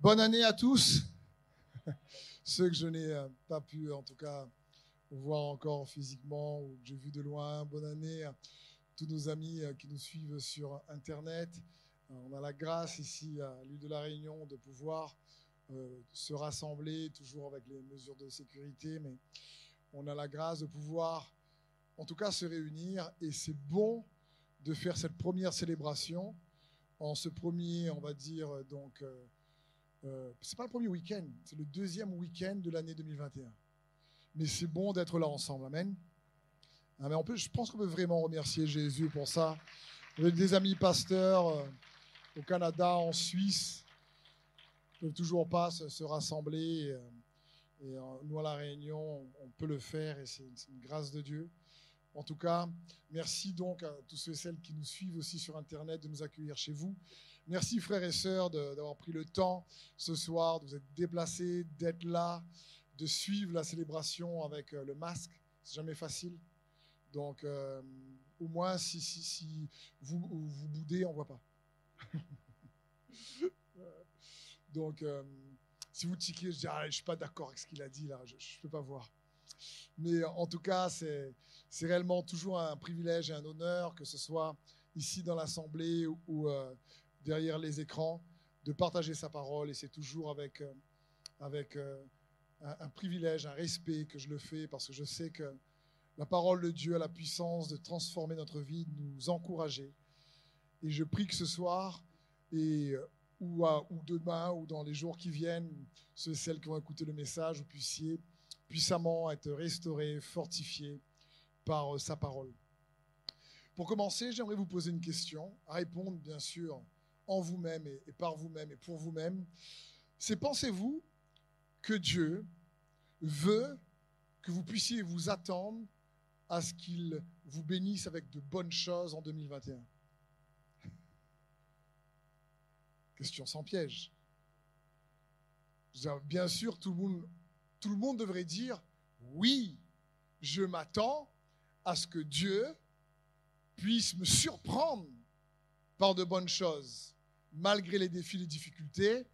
Bonne année à tous. Ceux que je n'ai euh, pas pu, en tout cas, voir encore physiquement ou que j'ai vu de loin. Bonne année à tous nos amis euh, qui nous suivent sur Internet. Euh, on a la grâce ici à l'île de la Réunion de pouvoir se rassembler, toujours avec les mesures de sécurité, mais on a la grâce de pouvoir, en tout cas, se réunir. Et c'est bon de faire cette première célébration en ce premier, on va dire, donc c'est pas le premier week-end, c'est le deuxième week-end de l'année 2021. Mais c'est bon d'être là ensemble. Amen. Amen. On peut, je pense qu'on peut vraiment remercier Jésus pour ça. Avec des amis pasteurs euh, au Canada, en Suisse, ne peuvent toujours pas se, rassembler. Euh, et nous, à La Réunion, on peut le faire et c'est une grâce de Dieu. En tout cas, merci donc à tous ceux et celles qui nous suivent aussi sur Internet de nous accueillir chez vous. Merci frères et sœurs d'avoir pris le temps ce soir, de vous être déplacés, d'être là, de suivre la célébration avec euh, le masque. C'est jamais facile. Donc, euh, au moins, si, vous, vous boudez, on ne voit pas. Donc, euh, si vous tiquez, je dis, ah, je ne suis pas d'accord avec ce qu'il a dit là, je ne peux pas voir. Mais en tout cas, c'est réellement toujours un privilège et un honneur, que ce soit ici dans l'Assemblée ou, derrière les écrans, de partager sa parole. Et c'est toujours avec, euh, avec euh, un, privilège, un respect que je le fais, parce que je sais que la parole de Dieu a la puissance de transformer notre vie, de nous encourager. Et je prie que ce soir, et, euh, ou, ou demain, ou dans les jours qui viennent, ceux et celles qui vont écouter le message, vous puissiez puissamment être restaurés, fortifiés par sa parole. Pour commencer, j'aimerais vous poser une question, à répondre bien sûr en vous-même et, par vous-même et pour vous-même, c'est pensez-vous que Dieu veut que vous puissiez vous attendre à ce qu'il vous bénisse avec de bonnes choses en 2021 Question sans piège. Bien sûr, tout le monde, tout le monde devrait dire oui, je m'attends à ce que Dieu puisse me surprendre par de bonnes choses malgré les défis, les difficultés,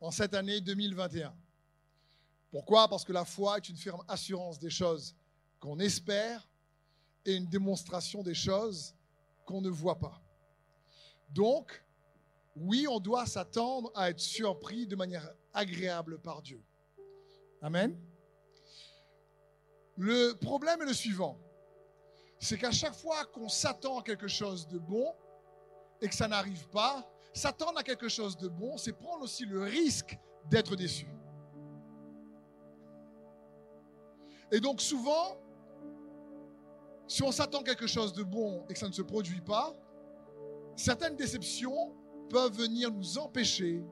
en cette année 2021. Pourquoi? Parce que la foi est une ferme assurance des choses qu'on espère et une démonstration des choses qu'on ne voit pas. Donc, oui, on doit s'attendre à être surpris de manière agréable par Dieu. Amen. Le problème est le suivant, c'est qu'à chaque fois qu'on s'attend à quelque chose de bon et que ça n'arrive pas, S'attendre à quelque chose de bon, c'est prendre aussi le risque d'être déçu. Et donc souvent, si on s'attend à quelque chose de bon et que ça ne se produit pas, certaines déceptions peuvent venir nous empêcher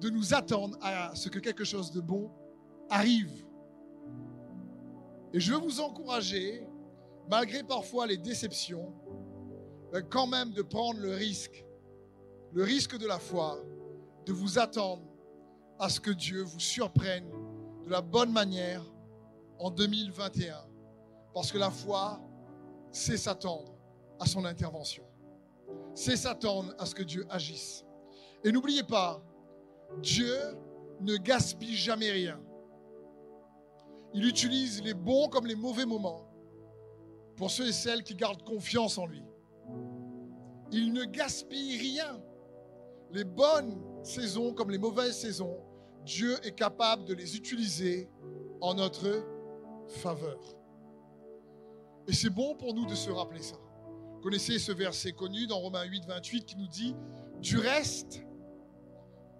de nous attendre à ce que quelque chose de bon arrive. Et je veux vous encourager, malgré parfois les déceptions, ben, quand même de prendre le risque le risque de la foi, de vous attendre à ce que Dieu vous surprenne de la bonne manière en 2021. Parce que la foi, c'est s'attendre à son intervention. C'est s'attendre à ce que Dieu agisse. Et n'oubliez pas, Dieu ne gaspille jamais rien. Il utilise les bons comme les mauvais moments pour ceux et celles qui gardent confiance en lui. Il ne gaspille rien les bonnes saisons comme les mauvaises saisons, Dieu est capable de les utiliser en notre faveur. Et c'est bon pour nous de se rappeler ça. Connaissez ce verset connu dans Romains 8, 28 qui nous dit, du reste,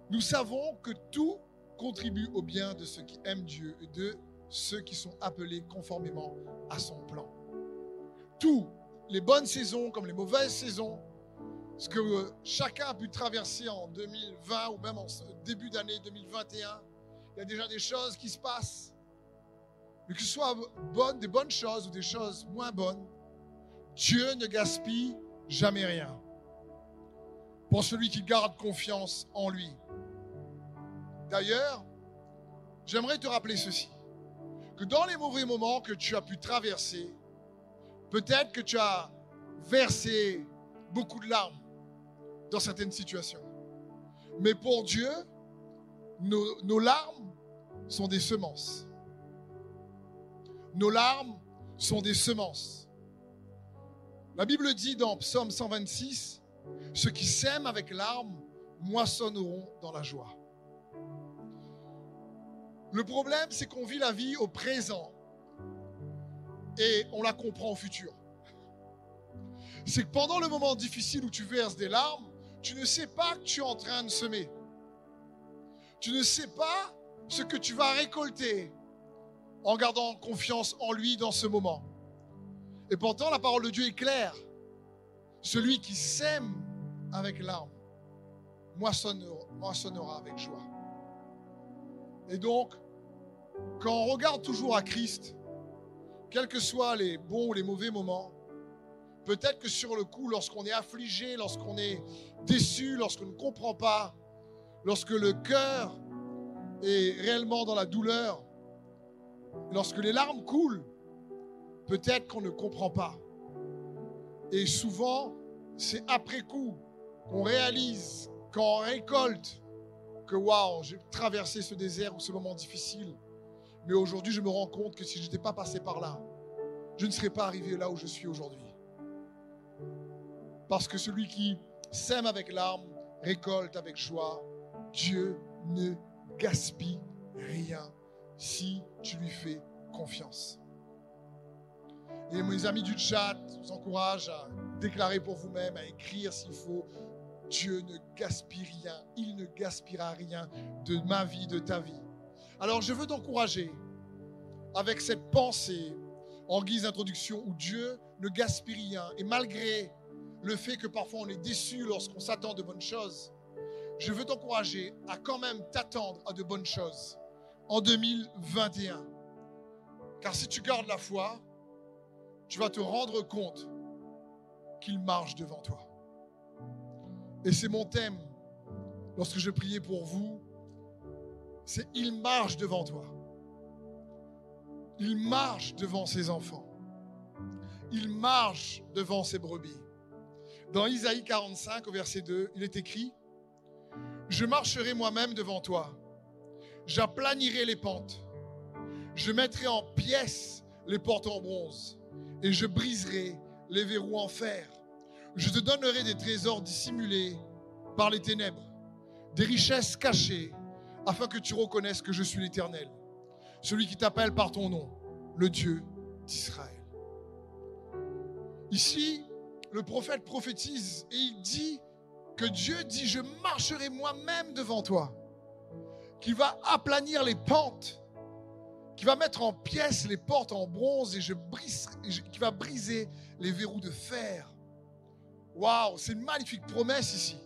nous savons que tout contribue au bien de ceux qui aiment Dieu et de ceux qui sont appelés conformément à son plan. Tout, les bonnes saisons comme les mauvaises saisons, ce que chacun a pu traverser en 2020 ou même en début d'année 2021. Il y a déjà des choses qui se passent. Mais que ce soit des bonnes choses ou des choses moins bonnes, Dieu ne gaspille jamais rien. Pour celui qui garde confiance en lui. D'ailleurs, j'aimerais te rappeler ceci. Que dans les mauvais moments que tu as pu traverser, peut-être que tu as versé beaucoup de larmes dans certaines situations. Mais pour Dieu, nos, larmes sont des semences. Nos larmes sont des semences. La Bible dit dans Psaume 126, ceux qui sèment avec larmes moissonneront dans la joie. Le problème, c'est qu'on vit la vie au présent et on la comprend au futur. C'est que pendant le moment difficile où tu verses des larmes, tu ne sais pas que tu es en train de semer. Tu ne sais pas ce que tu vas récolter en gardant confiance en lui dans ce moment. Et pourtant, la parole de Dieu est claire. Celui qui sème avec larmes moissonnera, moissonnera avec joie. Et donc, quand on regarde toujours à Christ, quels que soient les bons ou les mauvais moments, peut-être que sur le coup, lorsqu'on est affligé, lorsqu'on est déçu, lorsqu'on ne comprend pas, lorsque le cœur est réellement dans la douleur, lorsque les larmes coulent, peut-être qu'on ne comprend pas. Et souvent, c'est après coup qu'on réalise, quand on récolte, que waouh, j'ai traversé ce désert ou ce moment difficile. Mais aujourd'hui, je me rends compte que si je n'étais pas passé par là, je ne serais pas arrivé là où je suis aujourd'hui. Parce que celui qui sème avec larmes récolte avec joie. Dieu ne gaspille rien si tu lui fais confiance. Et mes amis du chat, je vous encourage à déclarer pour vous-même, à écrire s'il faut. Dieu ne gaspille rien. Il ne gaspillera rien de ma vie, de ta vie. Alors je veux t'encourager avec cette pensée en guise d'introduction où Dieu ne gaspille rien. Et malgré le fait que parfois on est déçu lorsqu'on s'attend de bonnes choses, je veux t'encourager à quand même t'attendre à de bonnes choses en 2021. Car si tu gardes la foi, tu vas te rendre compte qu'il marche devant toi. Et c'est mon thème lorsque je priais pour vous, c'est il marche devant toi. Il marche devant ses enfants. Il marche devant ses brebis. Dans Isaïe 45 au verset 2, il est écrit, Je marcherai moi-même devant toi, j'aplanirai les pentes, je mettrai en pièces les portes en bronze, et je briserai les verrous en fer. Je te donnerai des trésors dissimulés par les ténèbres, des richesses cachées, afin que tu reconnaisses que je suis l'Éternel, celui qui t'appelle par ton nom, le Dieu d'Israël. Ici, le prophète prophétise et il dit que Dieu dit, je marcherai moi-même devant toi, qui va aplanir les pentes, qui va mettre en pièces les portes en bronze et je brise, qui va briser les verrous de fer. Waouh, c'est une magnifique promesse ici.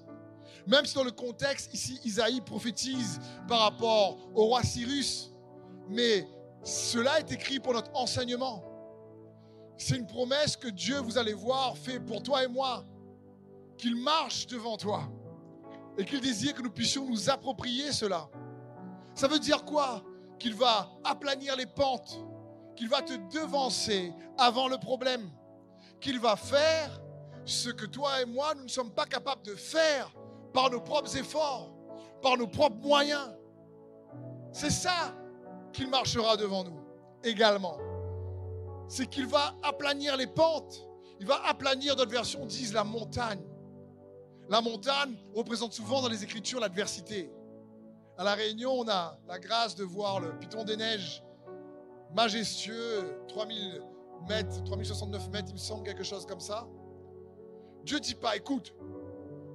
Même si dans le contexte, ici, Isaïe prophétise par rapport au roi Cyrus, mais cela est écrit pour notre enseignement. C'est une promesse que Dieu, vous allez voir, fait pour toi et moi, qu'il marche devant toi et qu'il désire que nous puissions nous approprier cela. Ça veut dire quoi? Qu'il va aplanir les pentes, qu'il va te devancer avant le problème, qu'il va faire ce que toi et moi, nous ne sommes pas capables de faire par nos propres efforts, par nos propres moyens. C'est ça qu'il marchera devant nous également. C'est qu'il va aplanir les pentes. Il va aplanir, notre version disent, la montagne. La montagne représente souvent dans les Écritures l'adversité. À La Réunion, on a la grâce de voir le Piton des Neiges majestueux, 3000 mètres, 3069 mètres, il me semble, quelque chose comme ça. Dieu dit pas, écoute,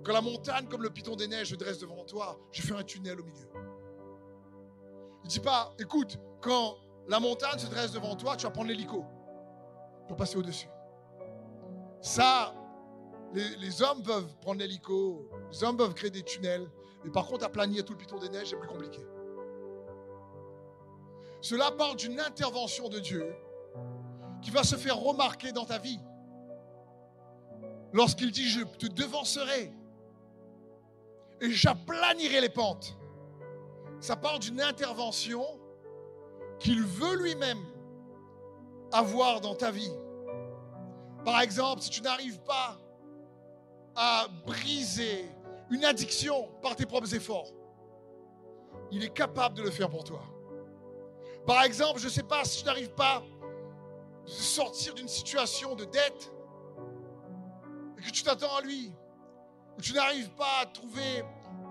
quand la montagne comme le piton des neiges je dresse devant toi, je fais un tunnel au milieu. Il dit pas, écoute, quand la montagne se dresse devant toi, tu vas prendre l'hélico pour passer au-dessus. Ça, les, hommes peuvent prendre l'hélico, les hommes peuvent créer des tunnels, mais par contre, aplanir tout le piton des neiges, c'est plus compliqué. Cela parle d'une intervention de Dieu qui va se faire remarquer dans ta vie. Lorsqu'il dit, je te devancerai et j'aplanirai les pentes. Ça parle d'une intervention qu'il veut lui-même avoir dans ta vie. Par exemple, si tu n'arrives pas à briser une addiction par tes propres efforts, il est capable de le faire pour toi. Par exemple, je ne sais pas si tu n'arrives pas à sortir d'une situation de dette et que tu t'attends à lui, ou tu n'arrives pas à trouver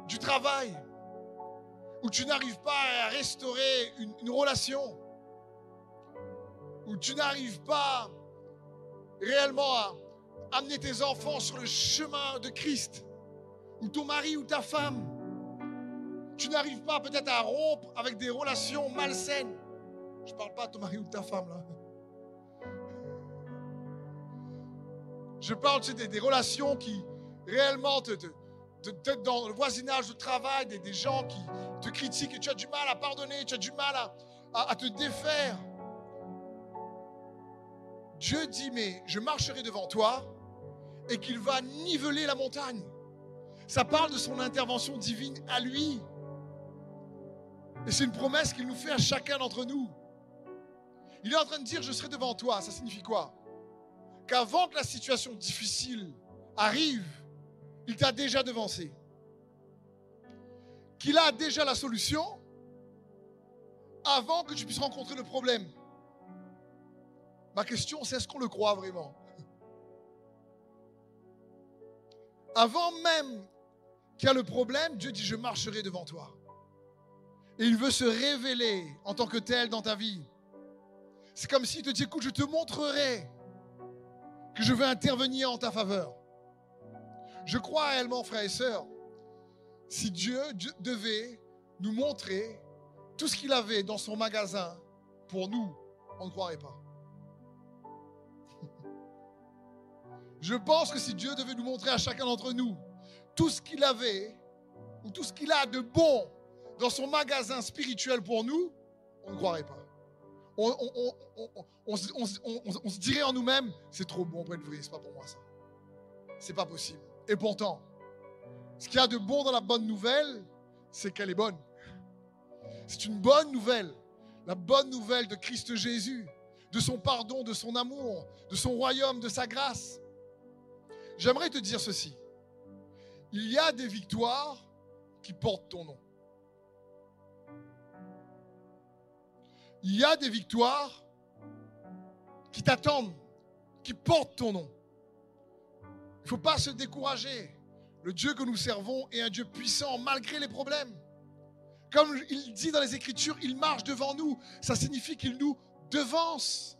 du travail, ou tu n'arrives pas à restaurer une, une relation, où tu n'arrives pas réellement à amener tes enfants sur le chemin de Christ, ou ton mari ou ta femme, tu n'arrives pas peut-être à rompre avec des relations malsaines. Je ne parle pas de ton mari ou de ta femme là. Je parle des, relations qui réellement te, te, dans le voisinage de travail, des, gens qui te critiquent et tu as du mal à pardonner, tu as du mal à te défaire. Dieu dit, mais je marcherai devant toi et qu'il va niveler la montagne. Ça parle de son intervention divine à lui. Et c'est une promesse qu'il nous fait à chacun d'entre nous. Il est en train de dire, je serai devant toi. Ça signifie quoi? Qu'avant que la situation difficile arrive, il t'a déjà devancé. Qu'il a déjà la solution avant que tu puisses rencontrer le problème. Ma question, c'est est-ce qu'on le croit vraiment? Avant même qu'il y a le problème, Dieu dit, je marcherai devant toi. Et il veut se révéler en tant que tel dans ta vie. C'est comme s'il te dit, écoute, je te montrerai que je veux intervenir en ta faveur. Je crois réellement, frères et sœurs, si Dieu devait nous montrer tout ce qu'il avait dans son magasin pour nous, on ne croirait pas. Je pense que si Dieu devait nous montrer à chacun d'entre nous tout ce qu'il avait, ou tout ce qu'il a de bon dans son magasin spirituel pour nous, on ne croirait pas. On, se dirait en nous-mêmes, c'est trop bon pour être vrai, c'est pas pour moi ça. C'est pas possible. Et pourtant, ce qu'il y a de bon dans la bonne nouvelle, c'est qu'elle est bonne. C'est une bonne nouvelle. La bonne nouvelle de Christ Jésus, de son pardon, de son amour, de son royaume, de sa grâce. J'aimerais te dire ceci. Il y a des victoires qui portent ton nom. Il y a des victoires qui t'attendent, qui portent ton nom. Il ne faut pas se décourager. Le Dieu que nous servons est un Dieu puissant malgré les problèmes. Comme il dit dans les Écritures, il marche devant nous. Ça signifie qu'il nous devance.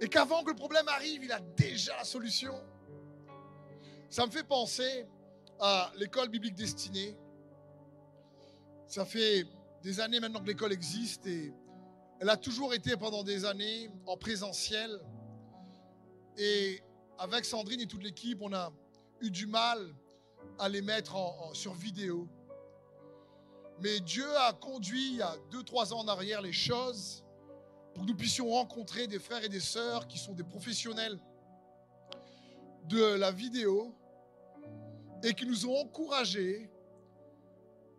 Et qu'avant que le problème arrive, il a déjà la solution. Ça me fait penser à l'école biblique destinée. Ça fait des années maintenant que l'école existe et elle a toujours été pendant des années en présentiel. Et avec Sandrine et toute l'équipe, on a eu du mal à les mettre en, sur vidéo. Mais Dieu a conduit il y a deux, trois ans en arrière les choses pour que nous puissions rencontrer des frères et des sœurs qui sont des professionnels de la vidéo et qui nous ont encouragés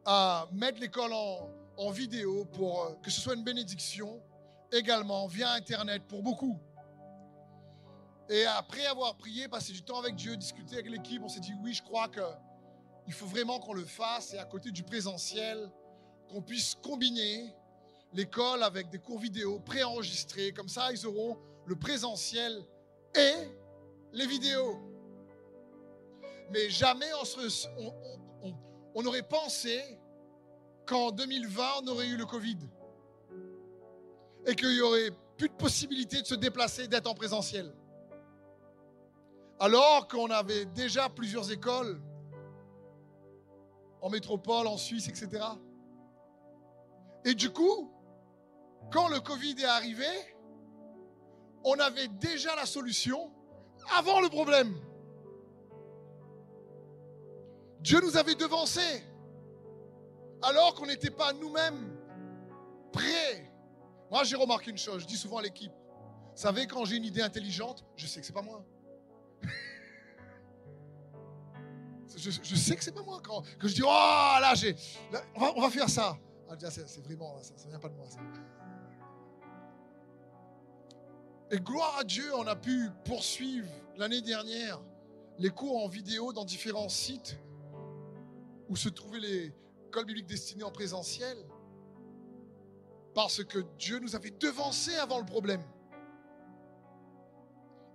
à mettre l'école en, vidéo pour euh, que ce soit une bénédiction également via Internet pour beaucoup. Et après avoir prié, passé du temps avec Dieu, discuté avec l'équipe, on s'est dit oui, je crois qu'il faut vraiment qu'on le fasse et à côté du présentiel, qu'on puisse combiner l'école avec des cours vidéo préenregistrés. Comme ça, ils auront le présentiel et les vidéos. Mais jamais on, aurait pensé qu'en 2020, on aurait eu le Covid. Et qu'il y aurait plus de possibilité de se déplacer, d'être en présentiel. Alors qu'on avait déjà plusieurs écoles en métropole, en Suisse, etc. Et du coup, quand le Covid est arrivé, on avait déjà la solution avant le problème. Dieu nous avait devancés alors qu'on n'était pas nous-mêmes prêts. Moi, j'ai remarqué une chose, je dis souvent à l'équipe, vous savez, quand j'ai une idée intelligente, je sais que c'est pas moi. je, sais que c'est pas moi. Quand, je dis, oh là, j'ai, on, va, faire ça. Ah, c'est, vraiment, ça ne vient pas de moi. Ça. Et gloire à Dieu, on a pu poursuivre l'année dernière les cours en vidéo dans différents sites où se trouvaient les, l'école biblique destinée en présentiel. Parce que Dieu nous avait devancés avant le problème.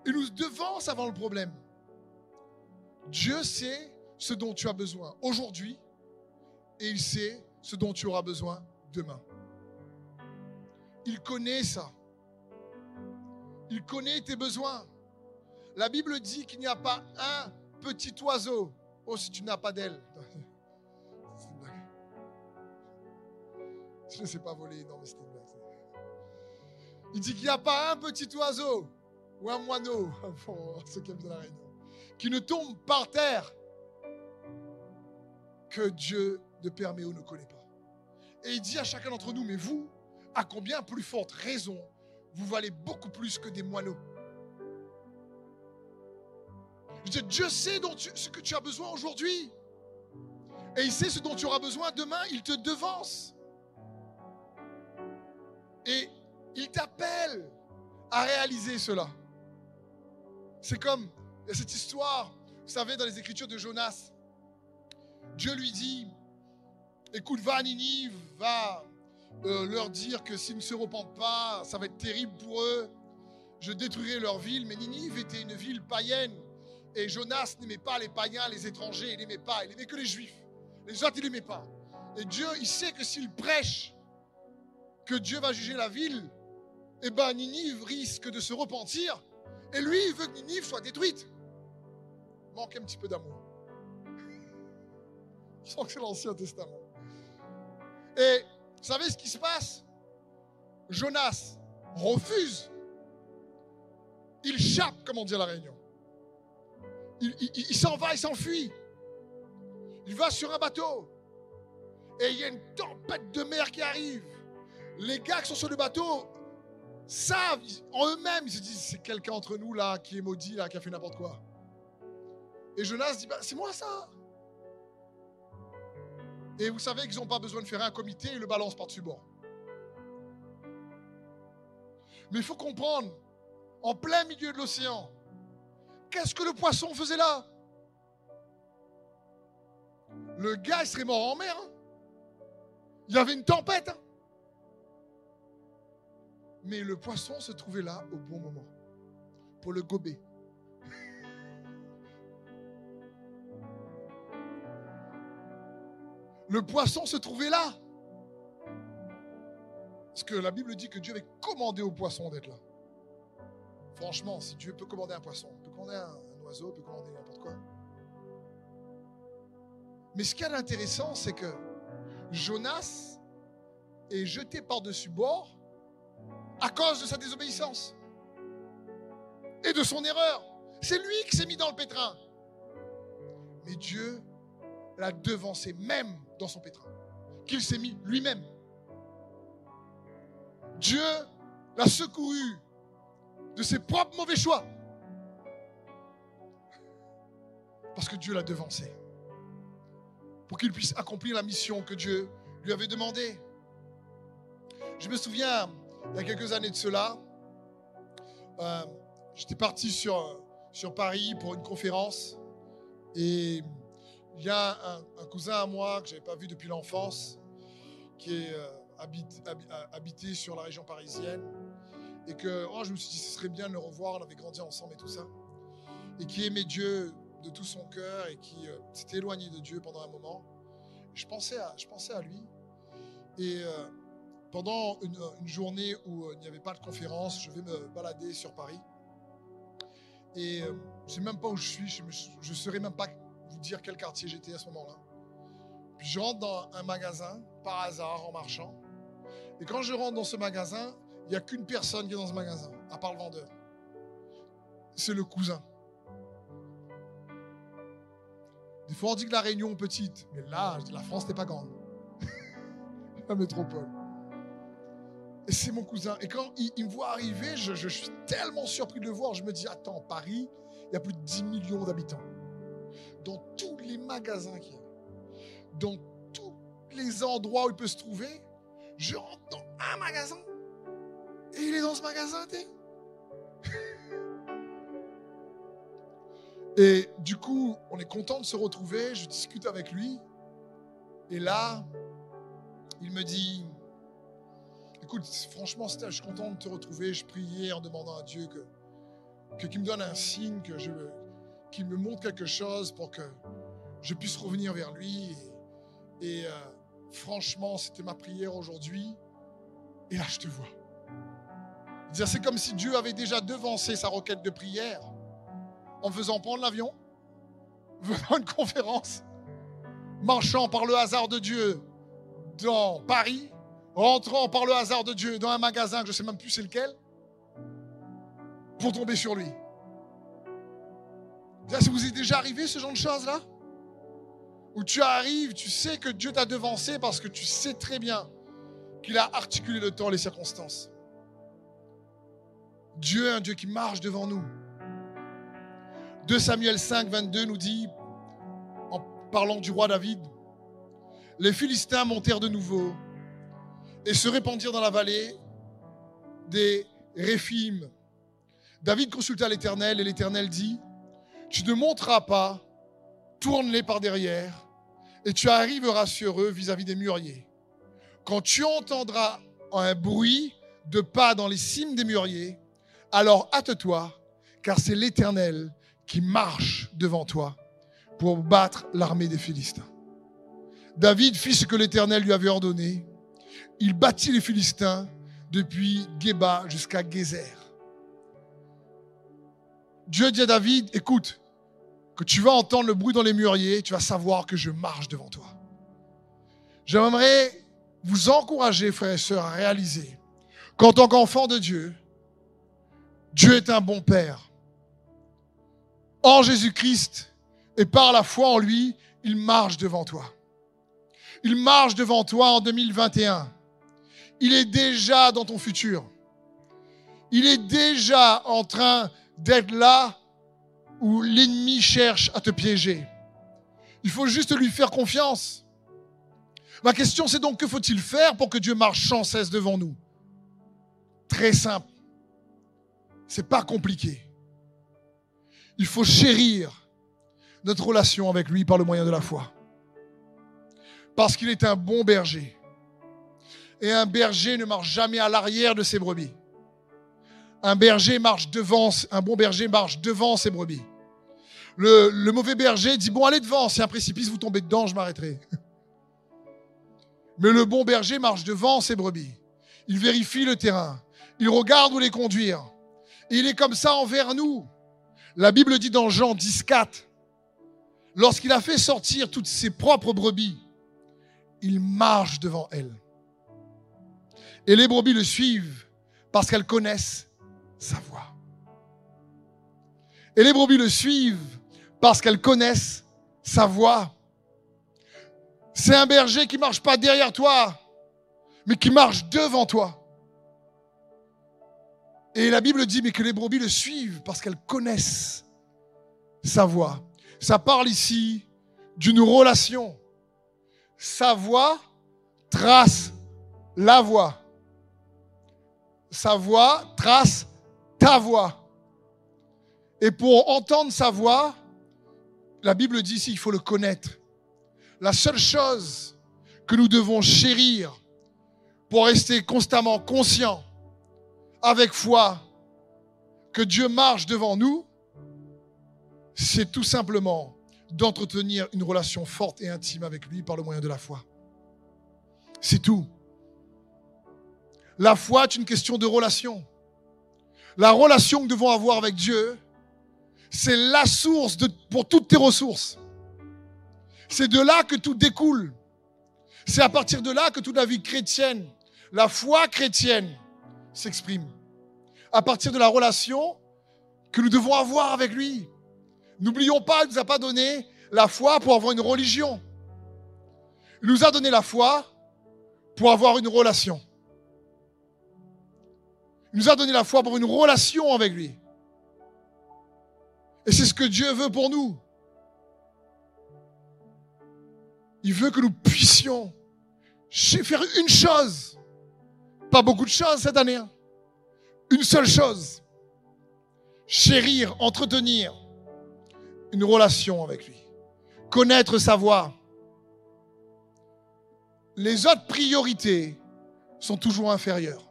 Il nous devance avant le problème. Dieu sait ce dont tu as besoin aujourd'hui et il sait ce dont tu auras besoin demain. Il connaît ça. Il connaît tes besoins. La Bible dit qu'il n'y a pas un petit oiseau. Oh, si tu n'as pas d'aile. Je ne sais pas voler, non, mais c'était une blague. Il dit qu'il n'y a pas un petit oiseau ou un moineau, qui de qui ne tombe par terre que Dieu ne permet ou ne connaît pas. Et il dit à chacun d'entre nous, mais vous, à combien plus forte raison vous valez beaucoup plus que des moineaux Dieu sait ce que tu as besoin aujourd'hui. Et il sait ce dont tu auras besoin demain. Il te devance. Et il t'appelle à réaliser cela. C'est comme cette histoire, vous savez, dans les écritures de Jonas. Dieu lui dit, écoute, va à Ninive, va euh, leur dire que s'ils ne se repentent pas, ça va être terrible pour eux. Je détruirai leur ville. Mais Ninive était une ville païenne. Et Jonas n'aimait pas les païens, les étrangers. Il n'aimait pas. Il n'aimait que les juifs. Les autres, il n'aimait pas. Et Dieu, il sait que s'il prêche que Dieu va juger la ville, eh ben Ninive risque de se repentir. Et lui, il veut que Ninive soit détruite. Manque un petit peu d'amour. Je sens que c'est l'Ancien Testament. Et vous savez ce qui se passe? Jonas refuse. Il chape, comme on dit à la Réunion. Il, s'en va, il s'enfuit. Il va sur un bateau. Et il y a une tempête de mer qui arrive. Les gars qui sont sur le bateau savent en eux-mêmes, ils se disent, c'est quelqu'un entre nous là qui est maudit, là, qui a fait n'importe quoi. Et Jonas dit, bah, c'est moi ça. Et vous savez qu'ils n'ont pas besoin de faire un comité, ils le balancent par-dessus bord. Mais il faut comprendre, en plein milieu de l'océan, qu'est-ce que le poisson faisait là? Le gars, il serait mort en mer. Hein. il y avait une tempête. Hein. Mais le poisson se trouvait là au bon moment pour le gober. Le poisson se trouvait là. Parce que la Bible dit que Dieu avait commandé au poisson d'être là. Franchement, si Dieu peut commander un poisson, peut commander un, oiseau, il peut commander n'importe quoi. Mais ce qui est intéressant, c'est que Jonas est jeté par-dessus bord à cause de sa désobéissance et de son erreur. C'est lui qui s'est mis dans le pétrin. Mais Dieu l'a devancé même dans son pétrin, qu'il s'est mis lui-même. Dieu l'a secouru de ses propres mauvais choix. Parce que Dieu l'a devancé. Pour qu'il puisse accomplir la mission que Dieu lui avait demandée. Je me souviens, il y a quelques années de cela, euh, j'étais parti sur, sur Paris pour une conférence. Et il y a un, cousin à moi que je n'avais pas vu depuis l'enfance, qui est euh, habité, sur la région parisienne. Et que oh, je me suis dit, ce serait bien de le revoir, on avait grandi ensemble et tout ça. Et qui aimait Dieu de tout son cœur et qui euh, s'était éloigné de Dieu pendant un moment. je pensais à, lui. Et euh, pendant une, journée où il n'y avait pas de conférence, je vais me balader sur Paris. Et je ne sais même pas où je suis, je ne saurais même pas vous dire quel quartier j'étais à ce moment-là. Puis je rentre dans un magasin, par hasard, en marchant. Et quand je rentre dans ce magasin, il n'y a qu'une personne qui est dans ce magasin, à part le vendeur. C'est le cousin. Des fois, on dit que la Réunion est petite, mais là, la France n'est pas grande. la métropole. Et c'est mon cousin. Et quand il, me voit arriver, je, je, suis tellement surpris de le voir. Je me dis, attends, Paris, il y a plus de 10 millions d'habitants dans tous les magasins qu'il y a, dans tous les endroits où il peut se trouver, je rentre dans un magasin et il est dans ce magasin. et du coup, on est content de se retrouver, je discute avec lui Et là, il me dit, écoute, franchement, je suis content de te retrouver. Je priais en demandant à Dieu que, que qu'il me donne un signe, que je, qu'il me montre quelque chose pour que je puisse revenir vers lui. Et, euh, franchement, c'était ma prière aujourd'hui. Et là, je te vois. C'est comme si Dieu avait déjà devancé sa requête de prière en faisant prendre l'avion, venant une conférence, marchant par le hasard de Dieu dans Paris, rentrant par le hasard de Dieu dans un magasin je ne sais même plus c'est lequel, pour tomber sur lui. Ça vous est déjà arrivé ce genre de choses-là? Où tu arrives, tu sais que Dieu t'a devancé parce que tu sais très bien qu'il a articulé le temps, les circonstances. Dieu est un Dieu qui marche devant nous. 2 Samuel 5, 22 nous dit, en parlant du roi David, les Philistins montèrent de nouveau et se répandirent dans la vallée des Réphim. David consulta l'Éternel et l'Éternel dit, tu ne monteras pas, tourne-les par derrière et tu arriveras sur eux vis-à-vis des mûriers. Quand tu entendras un bruit de pas dans les cimes des mûriers, alors hâte-toi, car c'est l'Éternel qui marche devant toi pour battre l'armée des Philistins. David fit ce que l'Éternel lui avait ordonné. Il battit les Philistins depuis Geba jusqu'à Gézer. Dieu dit à David, écoute, tu vas entendre le bruit dans les mûriers, tu vas savoir que je marche devant toi. J'aimerais vous encourager, frères et sœurs, à réaliser qu'en tant qu'enfant de Dieu, Dieu est un bon Père en Jésus-Christ et par la foi en lui, il marche devant toi. Il marche devant toi en 2021. Il est déjà dans ton futur. Il est déjà en train d'être là où l'ennemi cherche à te piéger. Il faut juste lui faire confiance. Ma question, c'est donc que faut-il faire pour que Dieu marche sans cesse devant nous? Très simple. C'est pas compliqué. Il faut chérir notre relation avec lui par le moyen de la foi. Parce qu'il est un bon berger. Et un berger ne marche jamais à l'arrière de ses brebis. Un berger marche devant, un bon berger marche devant ses brebis. Le, mauvais berger dit Bon, allez devant, c'est un précipice, vous tombez dedans, je m'arrêterai. Mais le bon berger marche devant ses brebis. Il vérifie le terrain. Il regarde où les conduire. Et il est comme ça envers nous. La Bible dit dans Jean 10, 4, lorsqu'il a fait sortir toutes ses propres brebis, il marche devant elles. Et les brebis le suivent parce qu'elles connaissent sa voix. Et les brebis le suivent parce qu'elles connaissent sa voix. C'est un berger qui marche pas derrière toi, mais qui marche devant toi. Et la Bible dit, mais que les brebis le suivent parce qu'elles connaissent sa voix. Ça parle ici d'une relation. Sa voix trace la voix. Sa voix trace ta voix. Et pour entendre sa voix, la Bible dit ici, il faut le connaître. La seule chose que nous devons chérir pour rester constamment conscients avec foi que Dieu marche devant nous, c'est tout simplement d'entretenir une relation forte et intime avec lui par le moyen de la foi. C'est tout. La foi est une question de relation. La relation que nous devons avoir avec Dieu, c'est la source de, pour toutes tes ressources. C'est de là que tout découle. C'est à partir de là que toute la vie chrétienne, la foi chrétienne, s'exprime. À partir de la relation que nous devons avoir avec lui. N'oublions pas, il ne nous a pas donné la foi pour avoir une religion. Il nous a donné la foi pour avoir une relation. Il nous a donné la foi pour une relation avec lui. Et c'est ce que Dieu veut pour nous. Il veut que nous puissions faire une chose pas beaucoup de choses cette année. Hein. Une seule chose. Chérir, entretenir une relation avec lui. Connaître sa voix. les autres priorités sont toujours inférieures.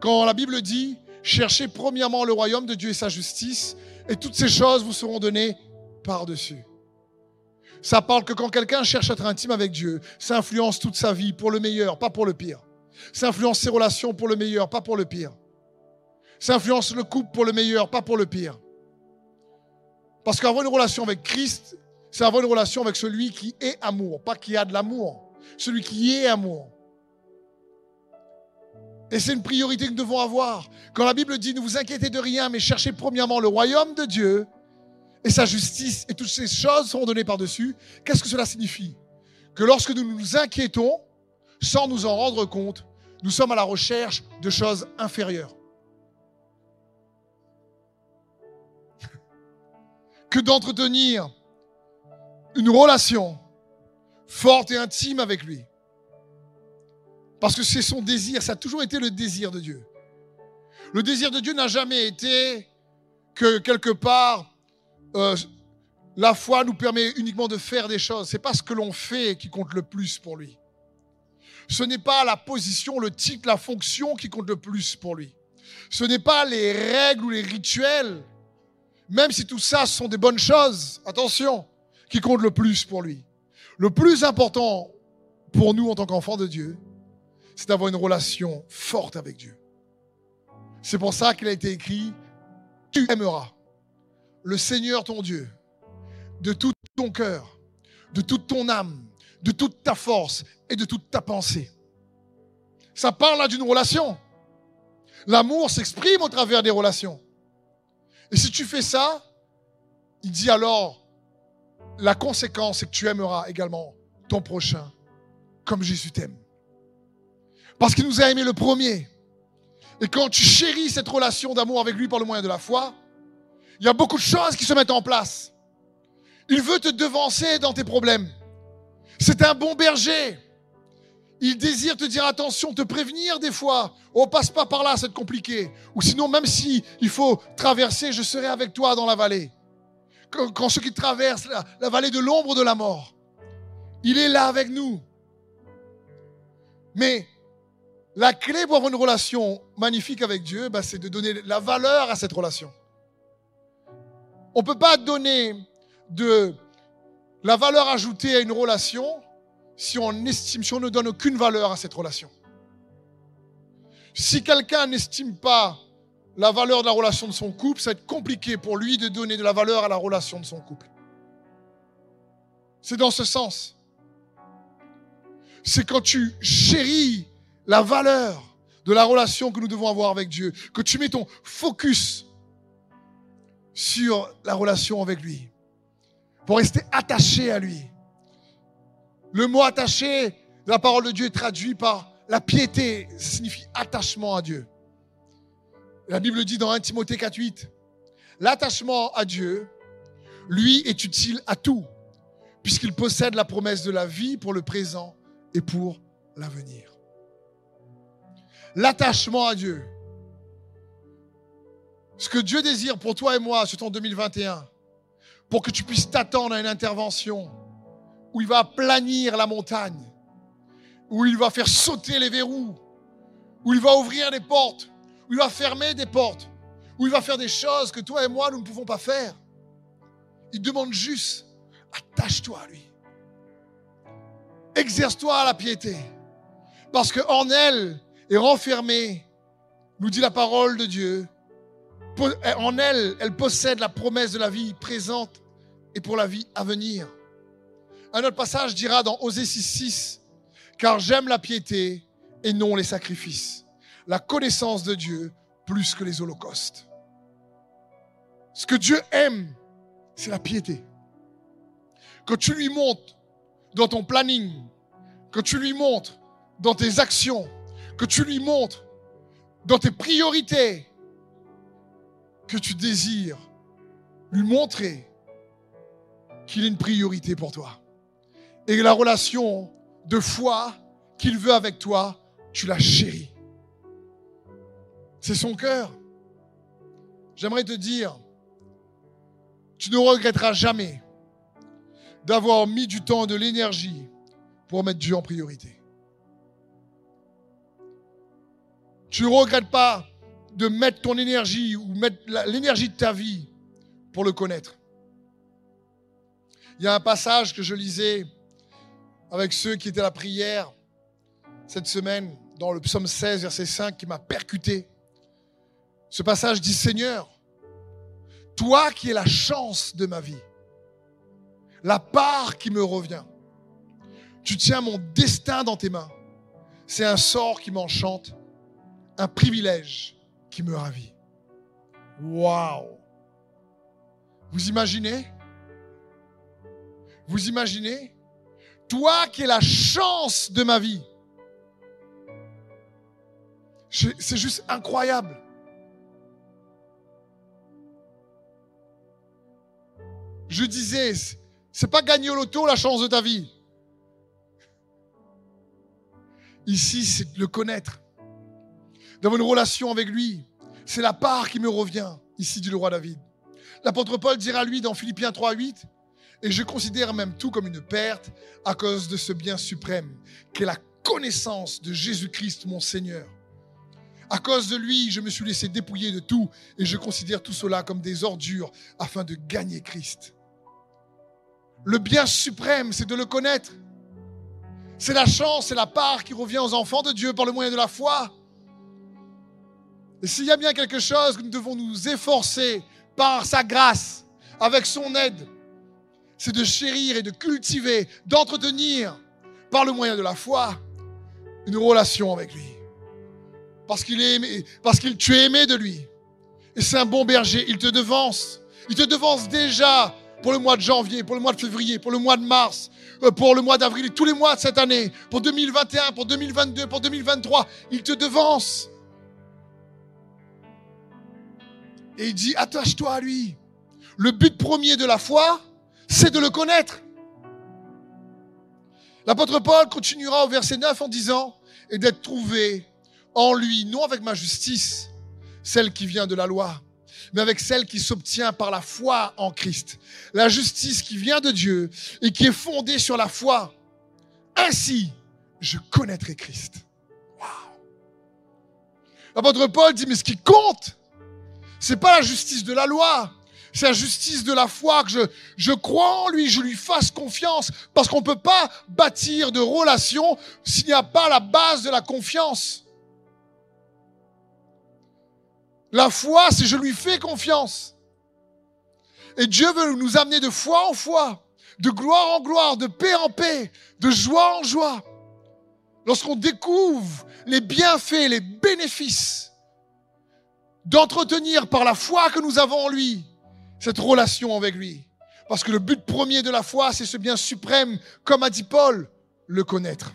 Quand la Bible dit, cherchez premièrement le royaume de Dieu et sa justice, et toutes ces choses vous seront données par-dessus. Ça parle que quand quelqu'un cherche à être intime avec Dieu, ça influence toute sa vie pour le meilleur, pas pour le pire. Ça influence ses relations pour le meilleur, pas pour le pire. Ça influence le couple pour le meilleur, pas pour le pire. Parce qu'avoir une relation avec Christ, c'est avoir une relation avec celui qui est amour, pas qui a de l'amour. Celui qui est amour. Et c'est une priorité que nous devons avoir. Quand la Bible dit ne vous inquiétez de rien, mais cherchez premièrement le royaume de Dieu et sa justice, et toutes ces choses seront données par-dessus, qu'est-ce que cela signifie? Que lorsque nous nous inquiétons, sans nous en rendre compte, nous sommes à la recherche de choses inférieures. Que d'entretenir une relation forte et intime avec lui. Parce que c'est son désir, ça a toujours été le désir de Dieu. Le désir de Dieu n'a jamais été que quelque part euh, la foi nous permet uniquement de faire des choses. C'est pas ce que l'on fait qui compte le plus pour lui. Ce n'est pas la position, le titre, la fonction qui compte le plus pour lui. Ce n'est pas les règles ou les rituels, même si tout ça sont des bonnes choses, attention, qui comptent le plus pour lui. Le plus important pour nous en tant qu'enfants de Dieu, c'est d'avoir une relation forte avec Dieu. C'est pour ça qu'il a été écrit, tu aimeras le Seigneur ton Dieu de tout ton cœur, de toute ton âme, de toute ta force et de toute ta pensée. Ça parle là d'une relation. L'amour s'exprime au travers des relations. Et si tu fais ça, il dit alors, la conséquence, c'est que tu aimeras également ton prochain comme Jésus t'aime. Parce qu'il nous a aimé le premier. Et quand tu chéris cette relation d'amour avec lui par le moyen de la foi, il y a beaucoup de choses qui se mettent en place. Il veut te devancer dans tes problèmes. C'est un bon berger. Il désire te dire attention, te prévenir des fois. Oh, passe pas par là, c'est compliqué. Ou sinon, même si il faut traverser, je serai avec toi dans la vallée. Quand, ceux qui traversent la, vallée de l'ombre de la mort, il est là avec nous. Mais la clé pour avoir une relation magnifique avec Dieu, bah, c'est de donner la valeur à cette relation. On ne peut pas donner de la valeur ajoutée à une relation si on estime, si on ne donne aucune valeur à cette relation. Si quelqu'un n'estime pas la valeur de la relation de son couple, ça va être compliqué pour lui de donner de la valeur à la relation de son couple. C'est dans ce sens. C'est quand tu chéris la valeur de la relation que nous devons avoir avec Dieu, que tu mets ton focus sur la relation avec lui, pour rester attaché à lui. Le mot attaché la parole de Dieu est traduit par la piété, ça signifie attachement à Dieu. La Bible dit dans 1 Timothée 4.8, l'attachement à Dieu, lui, est utile à tout, puisqu'il possède la promesse de la vie pour le présent et pour l'avenir. L'attachement à Dieu, ce que Dieu désire pour toi et moi, c'est en 2021, pour que tu puisses t'attendre à une intervention où il va planir la montagne, où il va faire sauter les verrous, où il va ouvrir des portes, où il va fermer des portes, où il va faire des choses que toi et moi, nous ne pouvons pas faire. Il demande juste, attache-toi à lui. Exerce-toi à la piété. Parce qu'en elle est renfermée, nous dit la parole de Dieu, en elle, elle possède la promesse de la vie présente et pour la vie à venir. Un autre passage dira dans Osée 6.6, car j'aime la piété et non les sacrifices, la connaissance de Dieu plus que les holocaustes. Ce que Dieu aime, c'est la piété. Quand tu lui montres dans ton planning, quand tu lui montres dans tes actions, que tu lui montres dans tes priorités, que tu désires lui montrer qu'il est une priorité pour toi. Et la relation de foi qu'il veut avec toi, tu la chéris. C'est son cœur. J'aimerais te dire, tu ne regretteras jamais d'avoir mis du temps, de l'énergie pour mettre Dieu en priorité. Tu ne regrettes pas de mettre ton énergie ou mettre l'énergie de ta vie pour le connaître. Il y a un passage que je lisais avec ceux qui étaient à la prière cette semaine dans le psaume 16, verset 5, qui m'a percuté. Ce passage dit, Seigneur, toi qui es la chance de ma vie, la part qui me revient, tu tiens mon destin dans tes mains. C'est un sort qui m'enchante, un privilège qui me ravit. Waouh Vous imaginez? Vous imaginez? Toi qui es la chance de ma vie. C'est juste incroyable. Je disais, c'est pas gagner au loto la chance de ta vie. Ici, c'est le connaître. D'avoir une relation avec lui. C'est la part qui me revient, ici, du roi David. L'apôtre Paul dira lui dans Philippiens 3, 8, et je considère même tout comme une perte à cause de ce bien suprême, qu'est la connaissance de Jésus-Christ, mon Seigneur. À cause de lui, je me suis laissé dépouiller de tout et je considère tout cela comme des ordures afin de gagner Christ. Le bien suprême, c'est de le connaître. C'est la chance, c'est la part qui revient aux enfants de Dieu par le moyen de la foi. Et s'il y a bien quelque chose que nous devons nous efforcer par sa grâce, avec son aide, c'est de chérir et de cultiver, d'entretenir par le moyen de la foi une relation avec lui. Parce qu'il est aimé, parce qu'il tu es aimé de lui. Et c'est un bon berger, il te devance. Il te devance déjà pour le mois de janvier, pour le mois de février, pour le mois de mars, euh, pour le mois d'avril tous les mois de cette année, pour 2021, pour 2022, pour 2023. Il te devance. Et il dit, attache-toi à lui. Le but premier de la foi, c'est de le connaître. L'apôtre Paul continuera au verset 9 en disant, et d'être trouvé en lui, non avec ma justice, celle qui vient de la loi, mais avec celle qui s'obtient par la foi en Christ. La justice qui vient de Dieu et qui est fondée sur la foi. Ainsi, je connaîtrai Christ. Wow. L'apôtre Paul dit, mais ce qui compte, c'est pas la justice de la loi, c'est la justice de la foi que je, je crois en lui, je lui fasse confiance, parce qu'on ne peut pas bâtir de relation s'il n'y a pas la base de la confiance. La foi, c'est je lui fais confiance. Et Dieu veut nous amener de foi en foi, de gloire en gloire, de paix en paix, de joie en joie. Lorsqu'on découvre les bienfaits, les bénéfices d'entretenir par la foi que nous avons en lui cette relation avec lui. Parce que le but premier de la foi, c'est ce bien suprême, comme a dit Paul, le connaître.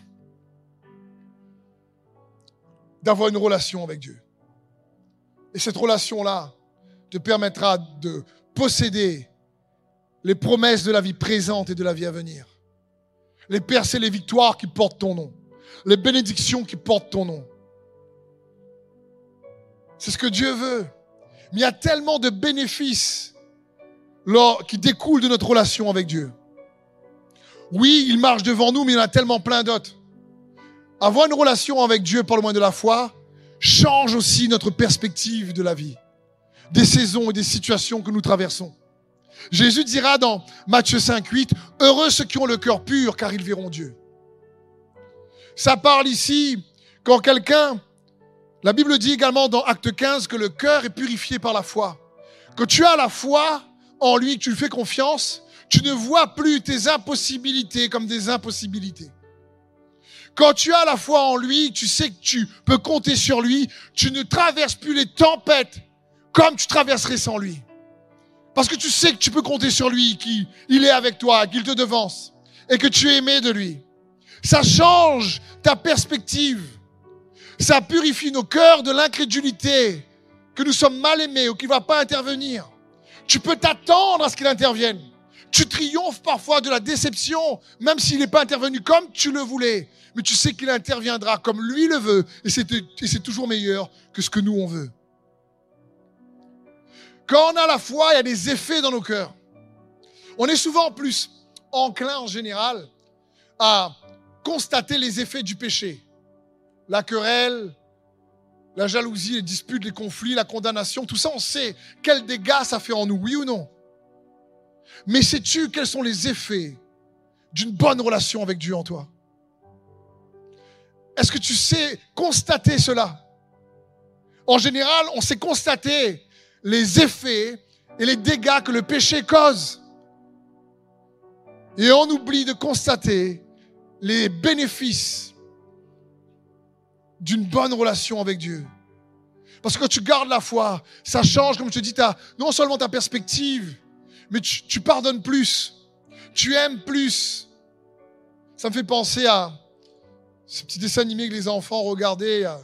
D'avoir une relation avec Dieu. Et cette relation-là te permettra de posséder les promesses de la vie présente et de la vie à venir. Les percées, les victoires qui portent ton nom. Les bénédictions qui portent ton nom. C'est ce que Dieu veut. Mais il y a tellement de bénéfices qui découlent de notre relation avec Dieu. Oui, il marche devant nous, mais il y en a tellement plein d'autres. Avoir une relation avec Dieu par le moyen de la foi, change aussi notre perspective de la vie, des saisons et des situations que nous traversons. Jésus dira dans Matthieu 5, 8, Heureux ceux qui ont le cœur pur, car ils verront Dieu. Ça parle ici quand quelqu'un, la Bible dit également dans Acte 15 que le cœur est purifié par la foi. Quand tu as la foi en lui, tu lui fais confiance, tu ne vois plus tes impossibilités comme des impossibilités. Quand tu as la foi en lui, tu sais que tu peux compter sur lui. Tu ne traverses plus les tempêtes comme tu traverserais sans lui. Parce que tu sais que tu peux compter sur lui, qu'il est avec toi, qu'il te devance et que tu es aimé de lui. Ça change ta perspective. Ça purifie nos cœurs de l'incrédulité, que nous sommes mal aimés ou qu'il ne va pas intervenir. Tu peux t'attendre à ce qu'il intervienne. Tu triomphes parfois de la déception, même s'il n'est pas intervenu comme tu le voulais. Mais tu sais qu'il interviendra comme lui le veut. Et c'est toujours meilleur que ce que nous on veut. Quand on a la foi, il y a des effets dans nos cœurs. On est souvent plus enclin en général à constater les effets du péché. La querelle, la jalousie, les disputes, les conflits, la condamnation, tout ça, on sait quels dégâts ça fait en nous, oui ou non. Mais sais-tu quels sont les effets d'une bonne relation avec Dieu en toi? Est-ce que tu sais constater cela? En général, on sait constater les effets et les dégâts que le péché cause. Et on oublie de constater les bénéfices d'une bonne relation avec Dieu. Parce que quand tu gardes la foi, ça change, comme je te dis, non seulement ta perspective, mais tu, pardonnes plus, tu aimes plus. Ça me fait penser à ce petit dessin animé que les enfants regardaient il y a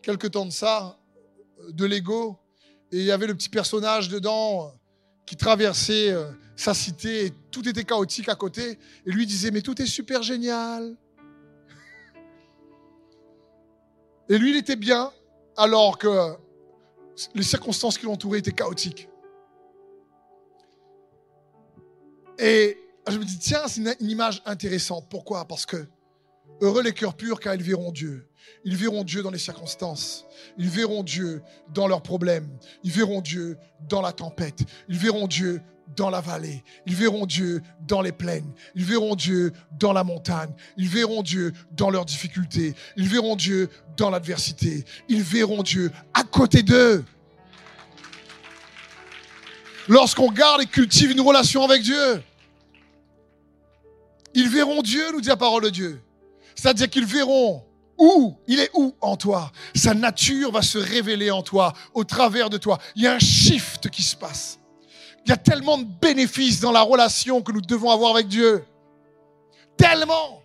quelques temps de ça, de Lego. Et il y avait le petit personnage dedans qui traversait euh, sa cité et tout était chaotique à côté. Et lui disait, mais tout est super génial. Et lui, il était bien, alors que les circonstances qui l'entouraient étaient chaotiques. Et je me dis, tiens, c'est une, image intéressante. Pourquoi? Parce que heureux les cœurs purs, car ils verront Dieu. Ils verront Dieu dans les circonstances. Ils verront Dieu dans leurs problèmes. Ils verront Dieu dans la tempête. Ils verront Dieu dans la vallée. Ils verront Dieu dans les plaines. Ils verront Dieu dans la montagne. Ils verront Dieu dans leurs difficultés. Ils verront Dieu dans l'adversité. Ils verront Dieu à côté d'eux. Lorsqu'on garde et cultive une relation avec Dieu, ils verront Dieu, nous dit la parole de Dieu. C'est-à-dire qu'ils verront où Il est où en toi Sa nature va se révéler en toi, au travers de toi. Il y a un shift qui se passe. Il y a tellement de bénéfices dans la relation que nous devons avoir avec Dieu. Tellement.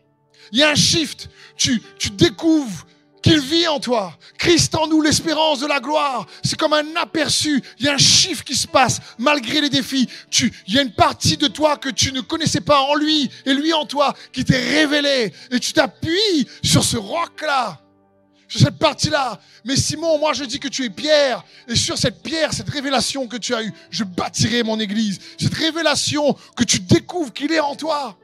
Il y a un shift. Tu, découvres qu'il vit en toi. Christ en nous, l'espérance de la gloire. C'est comme un aperçu. Il y a un chiffre qui se passe malgré les défis. Il y a une partie de toi que tu ne connaissais pas en lui et lui en toi qui t'est révélé. Et tu t'appuies sur ce roc-là, cette partie-là. Mais Simon, moi je dis que tu es pierre. Et sur cette pierre, cette révélation que tu as eue, je bâtirai mon église. Cette révélation que tu découvres qu'il est en toi.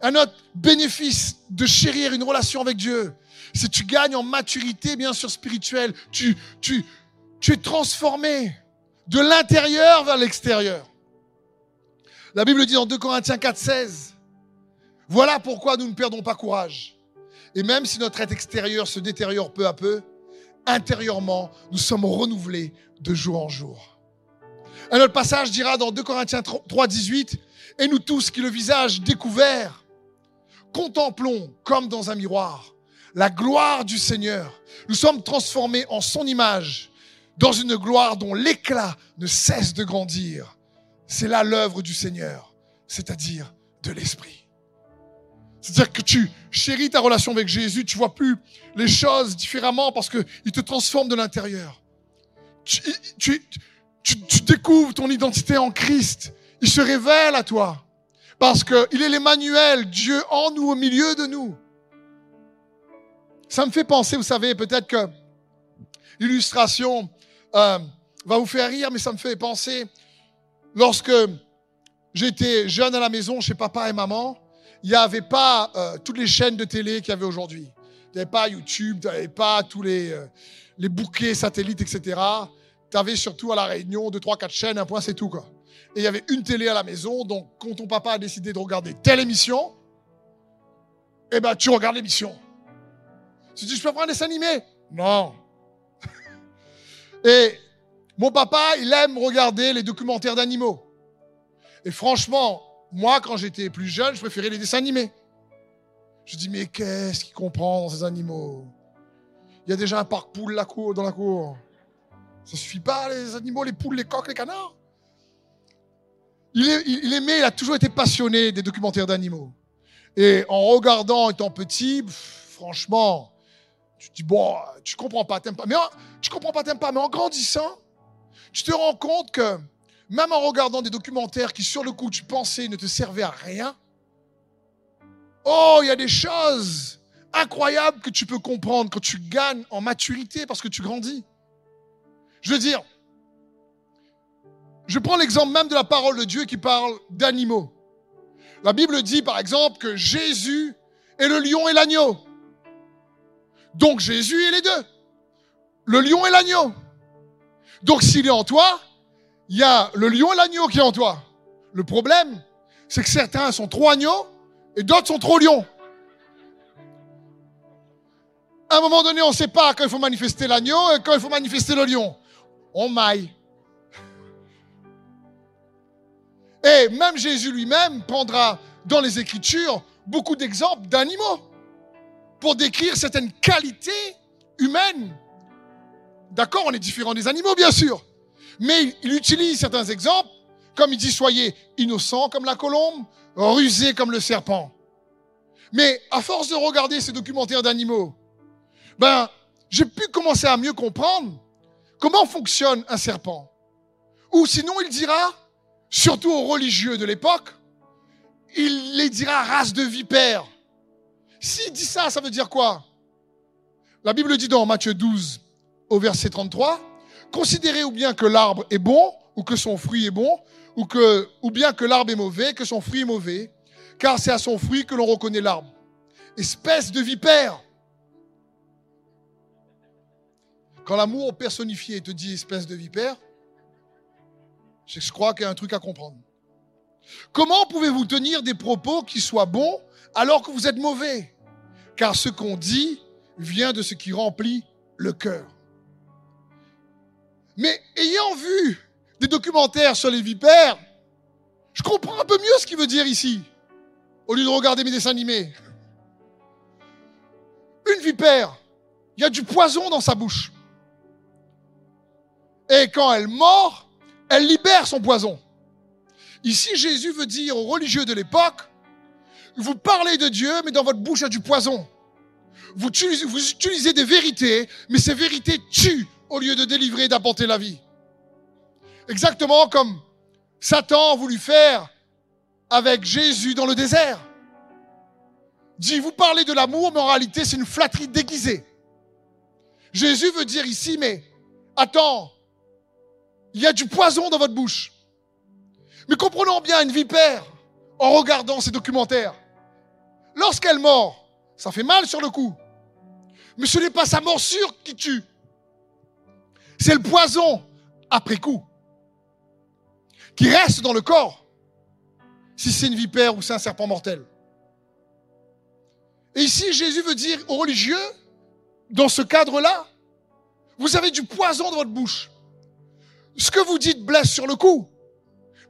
Un autre bénéfice de chérir une relation avec Dieu, c'est que tu gagnes en maturité, bien sûr, spirituelle. Tu, es transformé de l'intérieur vers l'extérieur. La Bible dit dans 2 Corinthiens 4, 16, voilà pourquoi nous ne perdons pas courage. Et même si notre être extérieur se détériore peu à peu, intérieurement, nous sommes renouvelés de jour en jour. Un autre passage dira dans 2 Corinthiens 3, 18, et nous tous qui le visage découvert, contemplons comme dans un miroir la gloire du Seigneur. Nous sommes transformés en son image, dans une gloire dont l'éclat ne cesse de grandir. C'est là l'œuvre du Seigneur, c'est-à-dire de l'Esprit. C'est-à-dire que tu chéris ta relation avec Jésus, tu vois plus les choses différemment parce qu'il te transforme de l'intérieur. Tu, tu, découvres ton identité en Christ. Il se révèle à toi. Parce qu'il est l'Emmanuel, Dieu en nous, au milieu de nous. Ça me fait penser, vous savez, peut-être que l'illustration euh, va vous faire rire, mais ça me fait penser lorsque j'étais jeune à la maison chez papa et maman, il n'y avait pas euh, toutes les chaînes de télé qu'il y avait aujourd'hui. Il n'y avait pas YouTube, il n'y avait pas tous les, euh, bouquets satellites, etc. Tu avais surtout à la Réunion deux, trois, quatre chaînes, un point, c'est tout. Quoi et il y avait une télé à la maison. Donc, quand ton papa a décidé de regarder telle émission, eh ben, tu regardes l'émission. Tu dis, je peux prendre un dessin animé? Non. et mon papa, il aime regarder les documentaires d'animaux. Et franchement, moi, quand j'étais plus jeune, je préférais les dessins animés. Je dis, mais qu'est-ce qu'il comprend dans ces animaux? Il y a déjà un parc poule dans la cour. Ça suffit pas, les animaux, les poules, les coqs, les canards il, aimait, il a toujours été passionné des documentaires d'animaux. Et en regardant étant petit, franchement, tu te dis, bon, tu comprends pas, t'aimes pas. Mais tu comprends pas, pas. Mais en grandissant, tu te rends compte que même en regardant des documentaires qui, sur le coup, tu pensais ne te servaient à rien, oh, il y a des choses incroyables que tu peux comprendre quand tu gagnes en maturité parce que tu grandis. Je veux dire, je prends l'exemple même de la parole de Dieu qui parle d'animaux. La Bible dit par exemple que Jésus est le lion et l'agneau. Donc Jésus est les deux. Le lion et l'agneau. Donc s'il est en toi, il y a le lion et l'agneau qui est en toi. Le problème, c'est que certains sont trop agneaux et d'autres sont trop lions. À un moment donné, on ne sait pas quand il faut manifester l'agneau et quand il faut manifester le lion. On maille. Et même Jésus lui-même prendra dans les Écritures beaucoup d'exemples d'animaux pour décrire certaines qualités humaines. D'accord, on est différent des animaux, bien sûr. Mais il utilise certains exemples, comme il dit, soyez innocents comme la colombe, rusés comme le serpent. Mais à force de regarder ces documentaires d'animaux, ben, j'ai pu commencer à mieux comprendre comment fonctionne un serpent. Ou sinon, il dira, surtout aux religieux de l'époque, il les dira race de vipères. S'il dit ça, ça veut dire quoi? La Bible dit dans Matthieu 12, au verset 33, considérez ou bien que l'arbre est bon, ou que son fruit est bon, ou, bien que l'arbre est mauvais, que son fruit est mauvais, car c'est à son fruit que l'on reconnaît l'arbre. Espèce de vipère. Quand l'amour personnifié te dit espèce de vipère, je crois qu'il y a un truc à comprendre. Comment pouvez-vous tenir des propos qui soient bons alors que vous êtes mauvais? Car ce qu'on dit vient de ce qui remplit le cœur. Mais ayant vu des documentaires sur les vipères, je comprends un peu mieux ce qu'il veut dire ici, au lieu de regarder mes dessins animés. Une vipère, il y a du poison dans sa bouche. Et quand elle mord, elle libère son poison. Ici, Jésus veut dire aux religieux de l'époque, vous parlez de Dieu, mais dans votre bouche il y a du poison. Vous utilisez, vous utilisez des vérités, mais ces vérités tuent au lieu de délivrer et d'apporter la vie. Exactement comme Satan a voulu faire avec Jésus dans le désert. Dit, vous parlez de l'amour, mais en réalité, c'est une flatterie déguisée. Jésus veut dire ici, mais attends, il y a du poison dans votre bouche. Mais comprenons bien une vipère en regardant ces documentaires. Lorsqu'elle mord, ça fait mal sur le coup. Mais ce n'est pas sa morsure qui tue. C'est le poison après coup qui reste dans le corps si c'est une vipère ou c'est un serpent mortel. Et ici, Jésus veut dire aux religieux, dans ce cadre-là, vous avez du poison dans votre bouche. Ce que vous dites blesse sur le coup.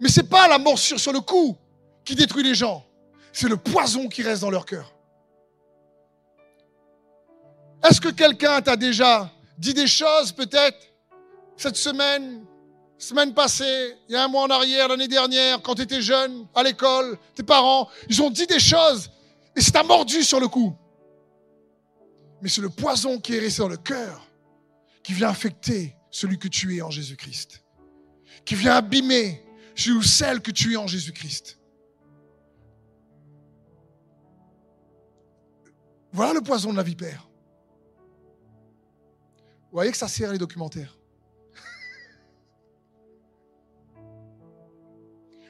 Mais ce n'est pas la morsure sur le coup qui détruit les gens. C'est le poison qui reste dans leur cœur. Est-ce que quelqu'un t'a déjà dit des choses peut-être cette semaine, semaine passée, il y a un mois en arrière, l'année dernière, quand tu étais jeune, à l'école, tes parents, ils ont dit des choses et c'est t'a mordu sur le coup. Mais c'est le poison qui est resté dans le cœur qui vient affecter celui que tu es en Jésus-Christ, qui vient abîmer celui ou celle que tu es en Jésus-Christ. Voilà le poison de la vipère. Vous voyez que ça sert les documentaires.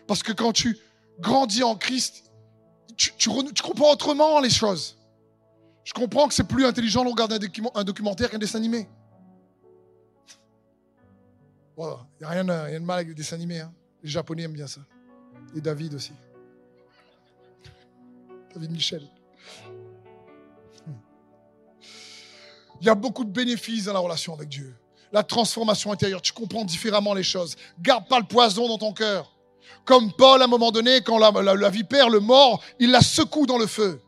Parce que quand tu grandis en Christ, tu, comprends autrement les choses. Je comprends que c'est plus intelligent de regarder un, documentaire qu'un dessin animé. Il n'y a, rien de mal avec les dessins animés. Hein. Les Japonais aiment bien ça. Et David aussi. David Michel. Il y a beaucoup de bénéfices dans la relation avec Dieu. La transformation intérieure, tu comprends différemment les choses. Garde pas le poison dans ton cœur. Comme Paul, à un moment donné, quand la, vipère le mord, il la secoue dans le feu.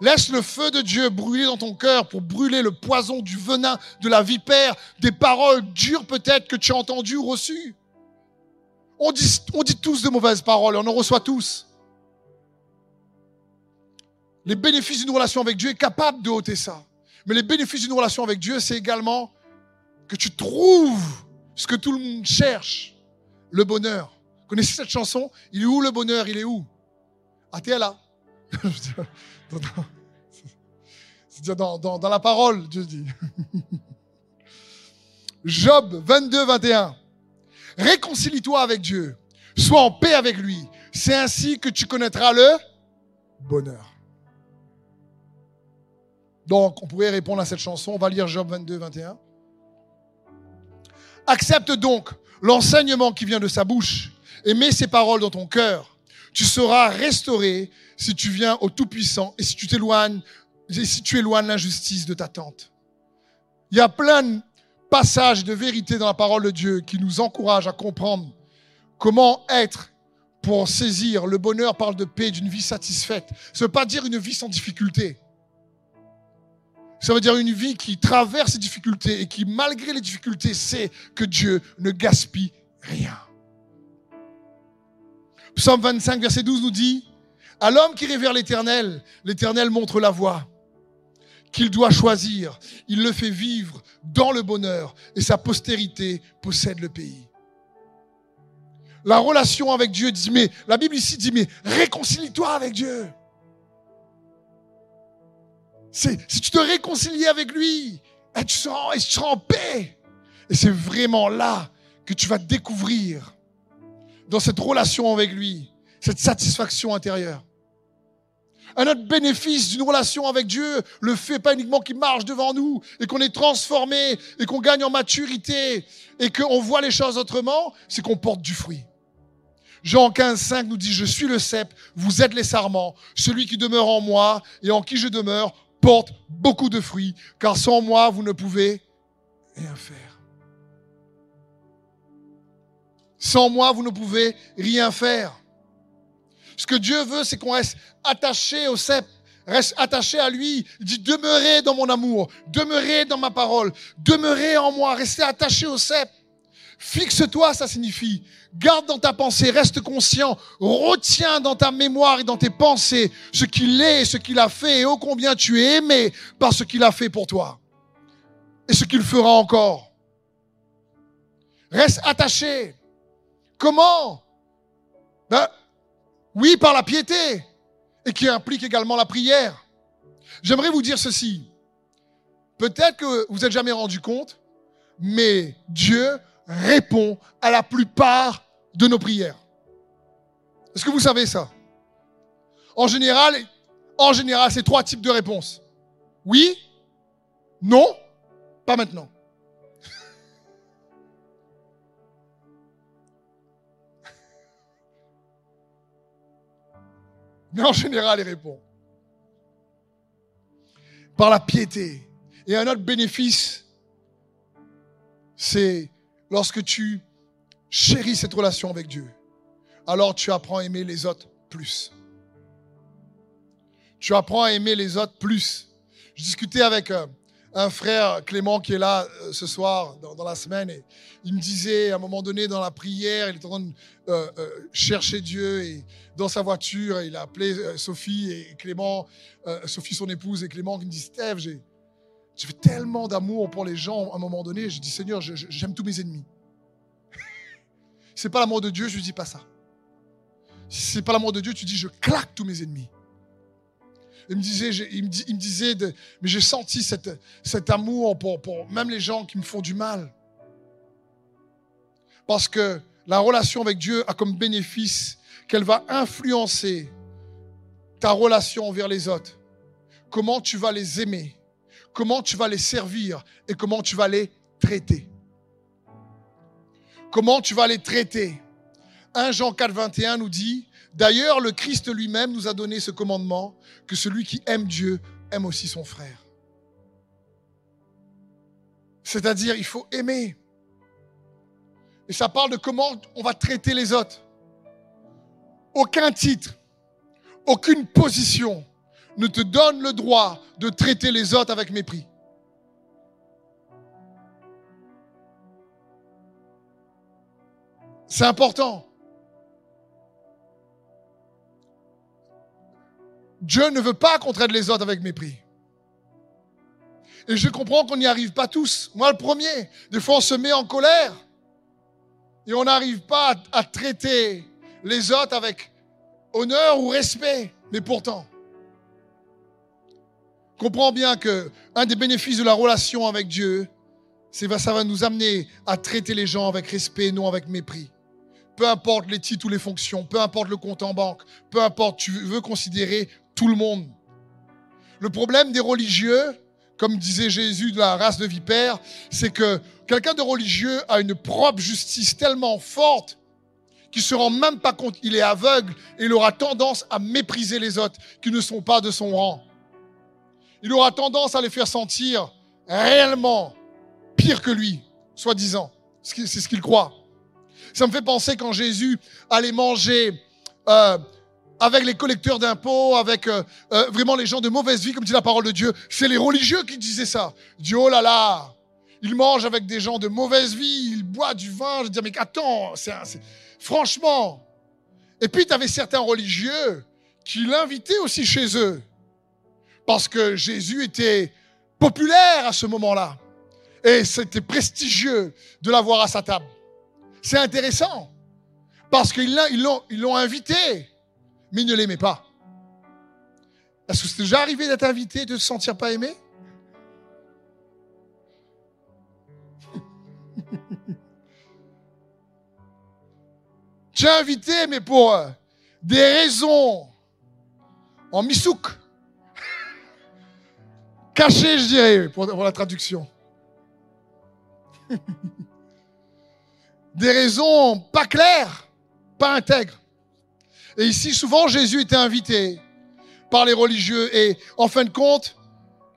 Laisse le feu de Dieu brûler dans ton cœur pour brûler le poison du venin de la vipère, des paroles dures peut-être que tu as entendues ou reçues. On dit, on dit tous de mauvaises paroles, on en reçoit tous. Les bénéfices d'une relation avec Dieu est capable de ôter ça. Mais les bénéfices d'une relation avec Dieu, c'est également que tu trouves ce que tout le monde cherche, le bonheur. Connaissez cette chanson? Il est où le bonheur? Il est où? Ah, t'es là. Dans la parole, Dieu dit. Job 22, 21. Réconcilie-toi avec Dieu. Sois en paix avec lui. C'est ainsi que tu connaîtras le bonheur. Donc, on pourrait répondre à cette chanson. On va lire Job 22, 21. Accepte donc l'enseignement qui vient de sa bouche et mets ses paroles dans ton cœur. Tu seras restauré si tu viens au Tout-Puissant et si tu t'éloignes, et si tu éloignes l'injustice de ta tente. Il y a plein de passages de vérité dans la parole de Dieu qui nous encouragent à comprendre comment être pour saisir. Le bonheur parle de paix, d'une vie satisfaite. Ça ne veut pas dire une vie sans difficulté. Ça veut dire une vie qui traverse les difficultés et qui, malgré les difficultés, sait que Dieu ne gaspille rien. Psaume 25, verset 12 nous dit, à l'homme qui révère l'Éternel, l'Éternel montre la voie qu'il doit choisir. Il le fait vivre dans le bonheur et sa postérité possède le pays. La relation avec Dieu dit, mais la Bible ici dit, mais réconcilie-toi avec Dieu. Si tu te réconcilies avec lui, eh, tu seras, tu seras en paix. Et c'est vraiment là que tu vas découvrir, dans cette relation avec lui, cette satisfaction intérieure. Un autre bénéfice d'une relation avec Dieu, le fait pas uniquement qu'il marche devant nous et qu'on est transformé et qu'on gagne en maturité et qu'on voit les choses autrement, c'est qu'on porte du fruit. Jean 15, 5 nous dit, je suis le cep, vous êtes les sarments. Celui qui demeure en moi et en qui je demeure porte beaucoup de fruits, car sans moi, vous ne pouvez rien faire. Sans moi, vous ne pouvez rien faire. Ce que Dieu veut, c'est qu'on reste attaché au cep, reste attaché à lui. Il dit, demeurez dans mon amour, demeurez dans ma parole, demeurez en moi, restez attaché au cep. Fixe-toi, ça signifie. Garde dans ta pensée, reste conscient, retiens dans ta mémoire et dans tes pensées ce qu'il est, ce qu'il a fait et ô combien tu es aimé par ce qu'il a fait pour toi. Et ce qu'il fera encore. Reste attaché. Comment? Ben, Oui, par la piété, et qui implique également la prière. J'aimerais vous dire ceci. Peut-être que vous n'êtes jamais rendu compte, mais Dieu répond à la plupart de nos prières. Est-ce que vous savez ça? En général, en général, c'est trois types de réponses. Oui, non, pas maintenant. Mais en général, il répond. Par la piété. Et un autre bénéfice, c'est lorsque tu chéris cette relation avec Dieu, alors tu apprends à aimer les autres plus. Tu apprends à aimer les autres plus. Je discutais avec euh, un frère Clément qui est là euh, ce soir dans, la semaine et il me disait à un moment donné dans la prière, il était en train de euh, chercher Dieu et dans sa voiture, il a appelé Sophie et Clément, Sophie son épouse et Clément qui me dit Steve, j'ai tellement d'amour pour les gens à un moment donné. Je dis, Seigneur, j'aime tous mes ennemis. c'est pas l'amour de Dieu, je lui dis pas ça. Si c'est pas l'amour de Dieu, tu dis, je claque tous mes ennemis. Il me disait, il me, disait mais j'ai senti cet amour pour, pour même les gens qui me font du mal. Parce que la relation avec Dieu a comme bénéfice qu'elle va influencer ta relation envers les autres. Comment tu vas les aimer comment tu vas les servir et comment tu vas les traiter. Comment tu vas les traiter 1 Jean 4, 21 nous dit, d'ailleurs le Christ lui-même nous a donné ce commandement, que celui qui aime Dieu aime aussi son frère. C'est-à-dire, il faut aimer. Et ça parle de comment on va traiter les autres. Aucun titre, aucune position, ne te donne le droit de traiter les autres avec mépris. C'est important. Dieu ne veut pas qu'on traite les autres avec mépris. Et je comprends qu'on n'y arrive pas tous. Moi, le premier. Des fois, on se met en colère. Et on n'arrive pas à, traiter les autres avec honneur ou respect. Mais pourtant, Comprends bien que un des bénéfices de la relation avec Dieu, c'est ça va nous amener à traiter les gens avec respect, non avec mépris. peu importe les titres ou les fonctions, peu importe le compte en banque, peu importe, tu veux considérer tout le monde. Le problème des religieux, comme disait Jésus de la race de vipère, c'est que quelqu'un de religieux a une propre justice tellement forte qu'il se rend même pas compte, il est aveugle et il aura tendance à mépriser les autres qui ne sont pas de son rang. Il aura tendance à les faire sentir réellement pire que lui, soi-disant. C'est ce qu'il croit. Ça me fait penser quand Jésus allait manger euh, avec les collecteurs d'impôts, avec euh, euh, vraiment les gens de mauvaise vie, comme dit la parole de Dieu. C'est les religieux qui disaient ça. Dieu, oh là là, il mange avec des gens de mauvaise vie, il boit du vin. Je dis, mais attends, c'est, franchement. Et puis, tu avais certains religieux qui l'invitaient aussi chez eux. Parce que Jésus était populaire à ce moment-là. Et c'était prestigieux de l'avoir à sa table. C'est intéressant. Parce qu'ils l'ont, ils l'ont invité, mais ne l'aimaient pas. Est-ce que c'est déjà arrivé d'être invité et de se sentir pas aimé? Tu es invité, mais pour euh, des raisons en misouk. Caché, je dirais, pour, la traduction. Des raisons pas claires, pas intègres. Et ici, souvent, Jésus était invité par les religieux et, en fin de compte,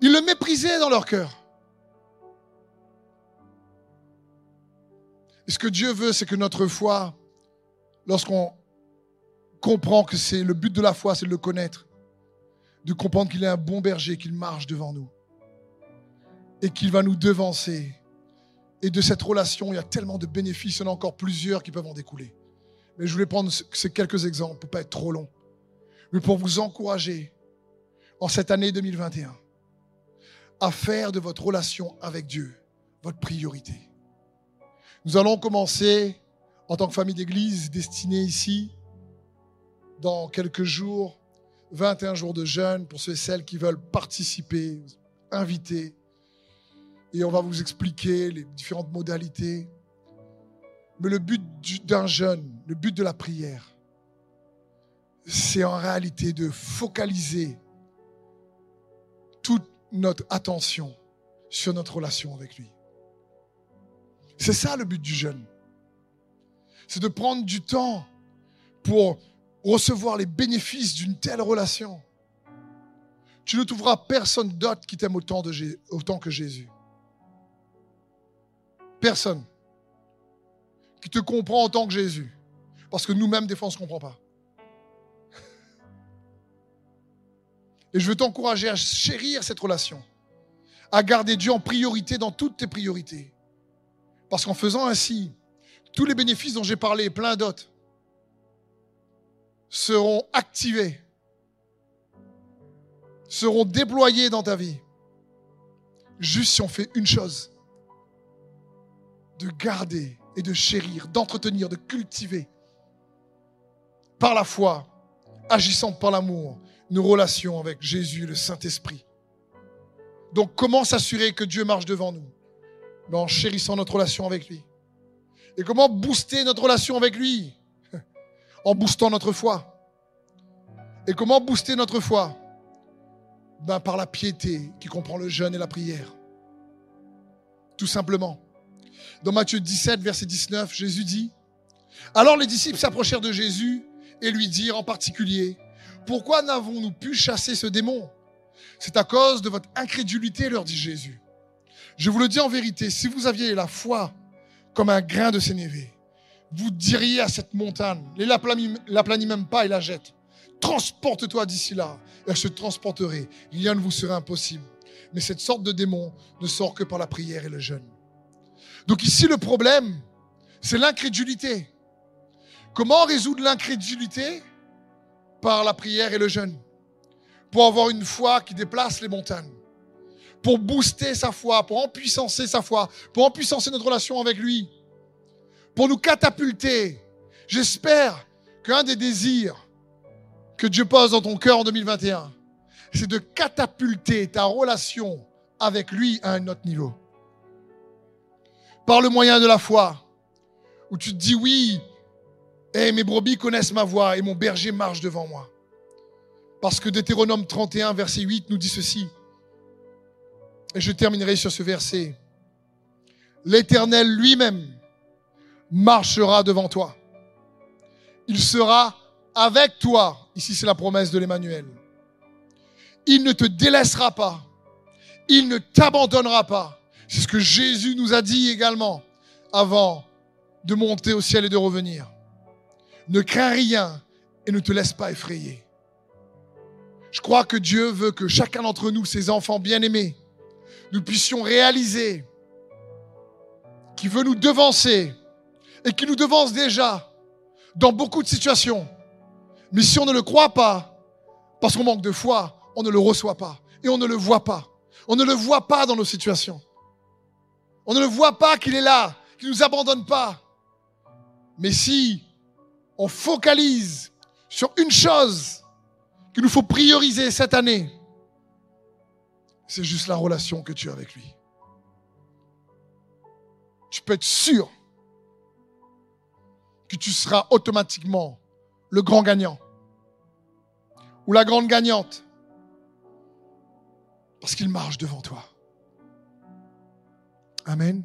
ils le méprisaient dans leur cœur. Et ce que Dieu veut, c'est que notre foi, lorsqu'on comprend que c'est le but de la foi, c'est de le connaître, de comprendre qu'il est un bon berger, qu'il marche devant nous et qu'il va nous devancer. Et de cette relation, il y a tellement de bénéfices, il y en a encore plusieurs qui peuvent en découler. Mais je voulais prendre ces quelques exemples pour pas être trop long, mais pour vous encourager en cette année 2021 à faire de votre relation avec Dieu votre priorité. Nous allons commencer en tant que famille d'église destinée ici dans quelques jours 21 jours de jeûne pour ceux et celles qui veulent participer, inviter. Et on va vous expliquer les différentes modalités. Mais le but d'un jeûne, le but de la prière, c'est en réalité de focaliser toute notre attention sur notre relation avec lui. C'est ça le but du jeûne. C'est de prendre du temps pour recevoir les bénéfices d'une telle relation. Tu ne trouveras personne d'autre qui t'aime autant, que Jésus. Personne qui te comprend autant que Jésus. Parce que nous-mêmes, des fois, on ne se comprend pas. Et je veux t'encourager à chérir cette relation, à garder Dieu en priorité dans toutes tes priorités. Parce qu'en faisant ainsi, tous les bénéfices dont j'ai parlé et plein d'autres seront activés, seront déployés dans ta vie. Juste si on fait une chose, de garder et de chérir, d'entretenir, de cultiver par la foi, agissant par l'amour, nos relations avec Jésus, le Saint-Esprit. Donc comment s'assurer que Dieu marche devant nous? Ben, En chérissant notre relation avec lui. Et comment booster notre relation avec lui? En boostant notre foi. Et comment booster notre foi? Ben, Par la piété qui comprend le jeûne et la prière. Tout simplement. Dans Matthieu 17, verset 19, Jésus dit, Alors les disciples s'approchèrent de Jésus et lui dirent en particulier, Pourquoi n'avons-nous pu chasser ce démon? C'est à cause de votre incrédulité, leur dit Jésus. Je vous le dis en vérité, si vous aviez la foi comme un grain de sénévé, vous diriez à cette montagne, ne la planie même pas et la jette. Transporte-toi d'ici là. Et elle se transporterait. Rien ne vous serait impossible. Mais cette sorte de démon ne sort que par la prière et le jeûne. Donc ici, le problème, c'est l'incrédulité. Comment résoudre l'incrédulité? Par la prière et le jeûne. Pour avoir une foi qui déplace les montagnes. Pour booster sa foi, pour empuissancer sa foi, pour empuissancer notre relation avec lui pour nous catapulter. J'espère qu'un des désirs que Dieu pose dans ton cœur en 2021, c'est de catapulter ta relation avec lui à un autre niveau. Par le moyen de la foi, où tu te dis oui, Et mes brebis connaissent ma voix et mon berger marche devant moi. Parce que Deutéronome 31, verset 8 nous dit ceci. Et je terminerai sur ce verset. L'Éternel lui-même marchera devant toi. Il sera avec toi. Ici, c'est la promesse de l'Emmanuel. Il ne te délaissera pas. Il ne t'abandonnera pas. C'est ce que Jésus nous a dit également avant de monter au ciel et de revenir. Ne crains rien et ne te laisse pas effrayer. Je crois que Dieu veut que chacun d'entre nous, ses enfants bien-aimés, nous puissions réaliser qu'il veut nous devancer et qu'il nous devance déjà dans beaucoup de situations. Mais si on ne le croit pas, parce qu'on manque de foi, on ne le reçoit pas et on ne le voit pas. On ne le voit pas dans nos situations. On ne le voit pas qu'il est là, qu'il ne nous abandonne pas. Mais si on focalise sur une chose qu'il nous faut prioriser cette année, c'est juste la relation que tu as avec lui. Tu peux être sûr que tu seras automatiquement le grand gagnant ou la grande gagnante parce qu'il marche devant toi. Amen.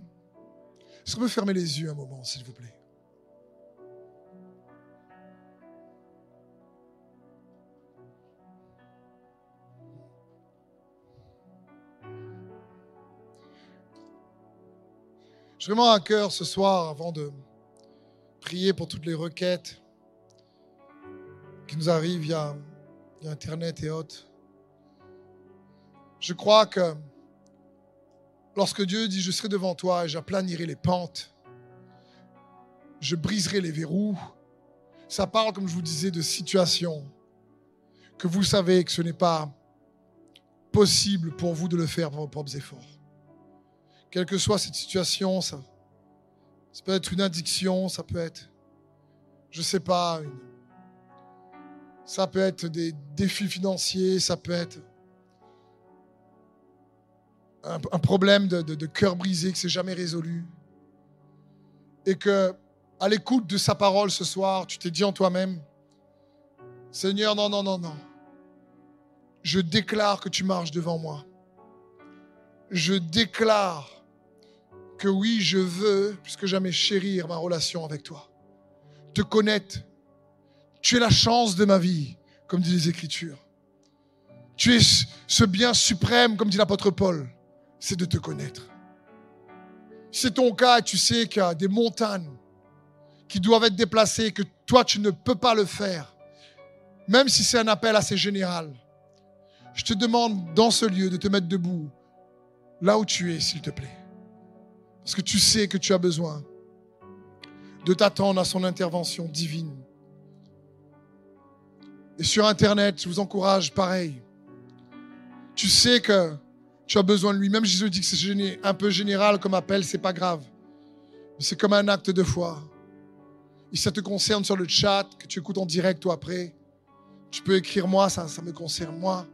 Est-ce qu'on peut fermer les yeux un moment, s'il vous plaît? J'ai vraiment un cœur ce soir, avant de prier pour toutes les requêtes qui nous arrivent via Internet et autres. Je crois que lorsque Dieu dit, je serai devant toi et j'aplanirai les pentes, je briserai les verrous, ça parle, comme je vous disais, de situations que vous savez que ce n'est pas possible pour vous de le faire par vos propres efforts. Quelle que soit cette situation, ça, ça peut être une addiction, ça peut être, je ne sais pas, ça peut être des défis financiers, ça peut être un, problème de, cœur brisé que c'est jamais résolu. Et que, à l'écoute de sa parole ce soir, tu t'es dit en toi-même, Seigneur, non, non, non, non. Je déclare que tu marches devant moi. Je déclare que oui, je veux, puisque jamais chérir ma relation avec toi. Te connaître. Tu es la chance de ma vie, comme disent les Écritures. Tu es ce bien suprême, comme dit l'apôtre Paul, c'est de te connaître. C'est ton cas tu sais qu'il y a des montagnes qui doivent être déplacées, que toi tu ne peux pas le faire, même si c'est un appel assez général. Je te demande dans ce lieu de te mettre debout, là où tu es, s'il te plaît. Parce que tu sais que tu as besoin de t'attendre à son intervention divine. Et sur Internet, je vous encourage pareil. Tu sais que tu as besoin de lui. Même Jésus dit que c'est un peu général comme appel, c'est pas grave. Mais c'est comme un acte de foi. Et ça te concerne sur le chat, que tu écoutes en direct ou après, tu peux écrire moi, ça me concerne moi.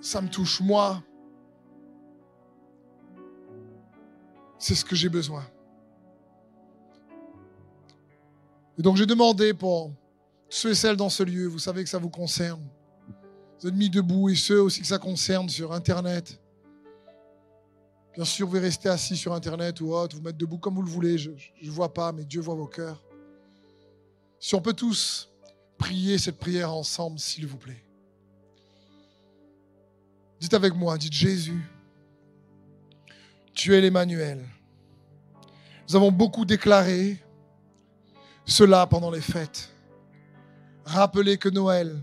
Ça me touche moi. c'est ce que j'ai besoin. Et donc j'ai demandé pour ceux et celles dans ce lieu, vous savez que ça vous concerne. Vous êtes mis debout et ceux aussi que ça concerne sur Internet. Bien sûr, vous pouvez rester assis sur Internet ou autre, vous mettre debout comme vous le voulez. Je ne vois pas, mais Dieu voit vos cœurs. Si on peut tous prier cette prière ensemble, s'il vous plaît. Dites avec moi, dites Jésus, tu es l'Emmanuel. Nous avons beaucoup déclaré cela pendant les fêtes. Rappelez que Noël,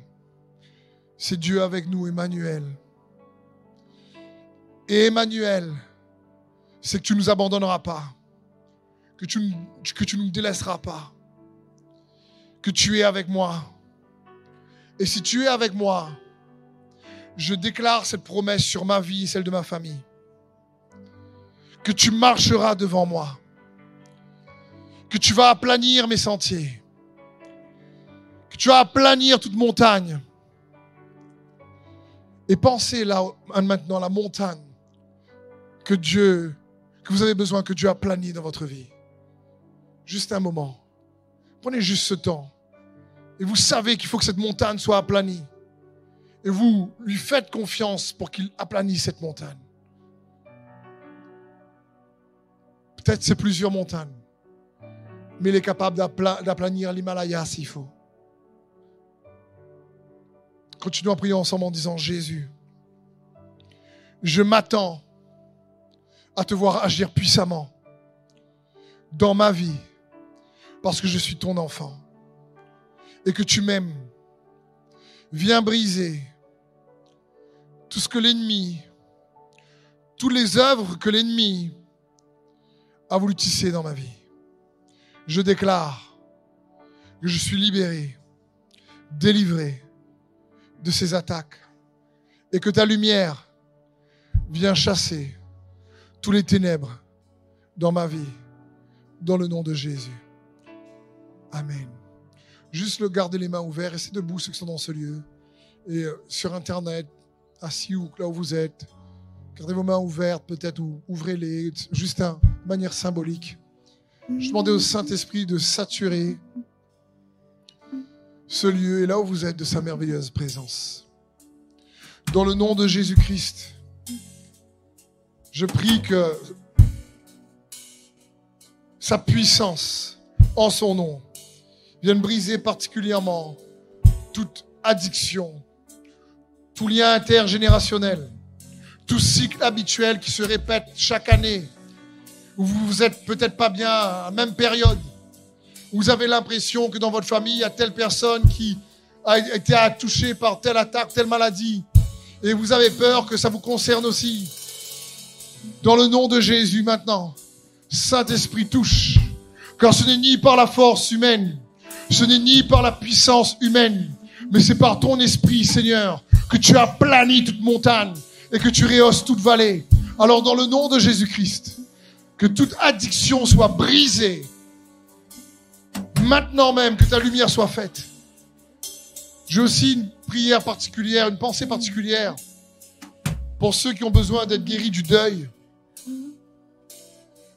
c'est Dieu avec nous, Emmanuel. Et Emmanuel, c'est que tu ne nous abandonneras pas, que tu, que ne nous délaisseras pas, que tu es avec moi. Et si tu es avec moi, je déclare cette promesse sur ma vie et celle de ma famille que tu marcheras devant moi, que tu vas aplanir mes sentiers, que tu vas aplanir toute montagne. Et pensez là maintenant à la montagne que Dieu, que vous avez besoin que Dieu aplanie dans votre vie. Juste un moment. Prenez juste ce temps. Et vous savez qu'il faut que cette montagne soit aplanie. Et vous lui faites confiance pour qu'il aplanisse cette montagne. Peut-être c'est plusieurs montagnes. Mais il est capable d'aplanir l'Himalaya s'il faut. Continuons à prier ensemble en disant Jésus, je m'attends à te voir agir puissamment dans ma vie parce que je suis ton enfant et que tu m'aimes. Viens briser tout ce que l'ennemi, toutes les œuvres que l'ennemi a voulu tisser dans ma vie. Je déclare que je suis libéré, délivré de ces attaques et que ta lumière vient chasser tous les ténèbres dans ma vie, dans le nom de Jésus. Amen. Juste le garder les mains ouvertes, restez debout ceux qui sont dans ce lieu. Et euh, sur Internet, assis ou là où vous êtes, gardez vos mains ouvertes peut-être ou ouvrez-les, juste de manière symbolique. Je demandais au Saint-Esprit de saturer ce lieu et là où vous êtes de sa merveilleuse présence. Dans le nom de Jésus-Christ, je prie que sa puissance en son nom vienne briser particulièrement toute addiction, tout lien intergénérationnel, tout cycle habituel qui se répète chaque année, où vous êtes peut-être pas bien à la même période, vous avez l'impression que dans votre famille, il y a telle personne qui a été touchée par telle attaque, telle maladie, et vous avez peur que ça vous concerne aussi. Dans le nom de Jésus maintenant, Saint-Esprit touche, car ce n'est ni par la force humaine, ce n'est ni par la puissance humaine, mais c'est par ton esprit, Seigneur, que tu as plani toute montagne et que tu rehausses toute vallée. Alors dans le nom de Jésus-Christ, que toute addiction soit brisée, maintenant même que ta lumière soit faite. J'ai aussi une prière particulière, une pensée particulière pour ceux qui ont besoin d'être guéris du deuil.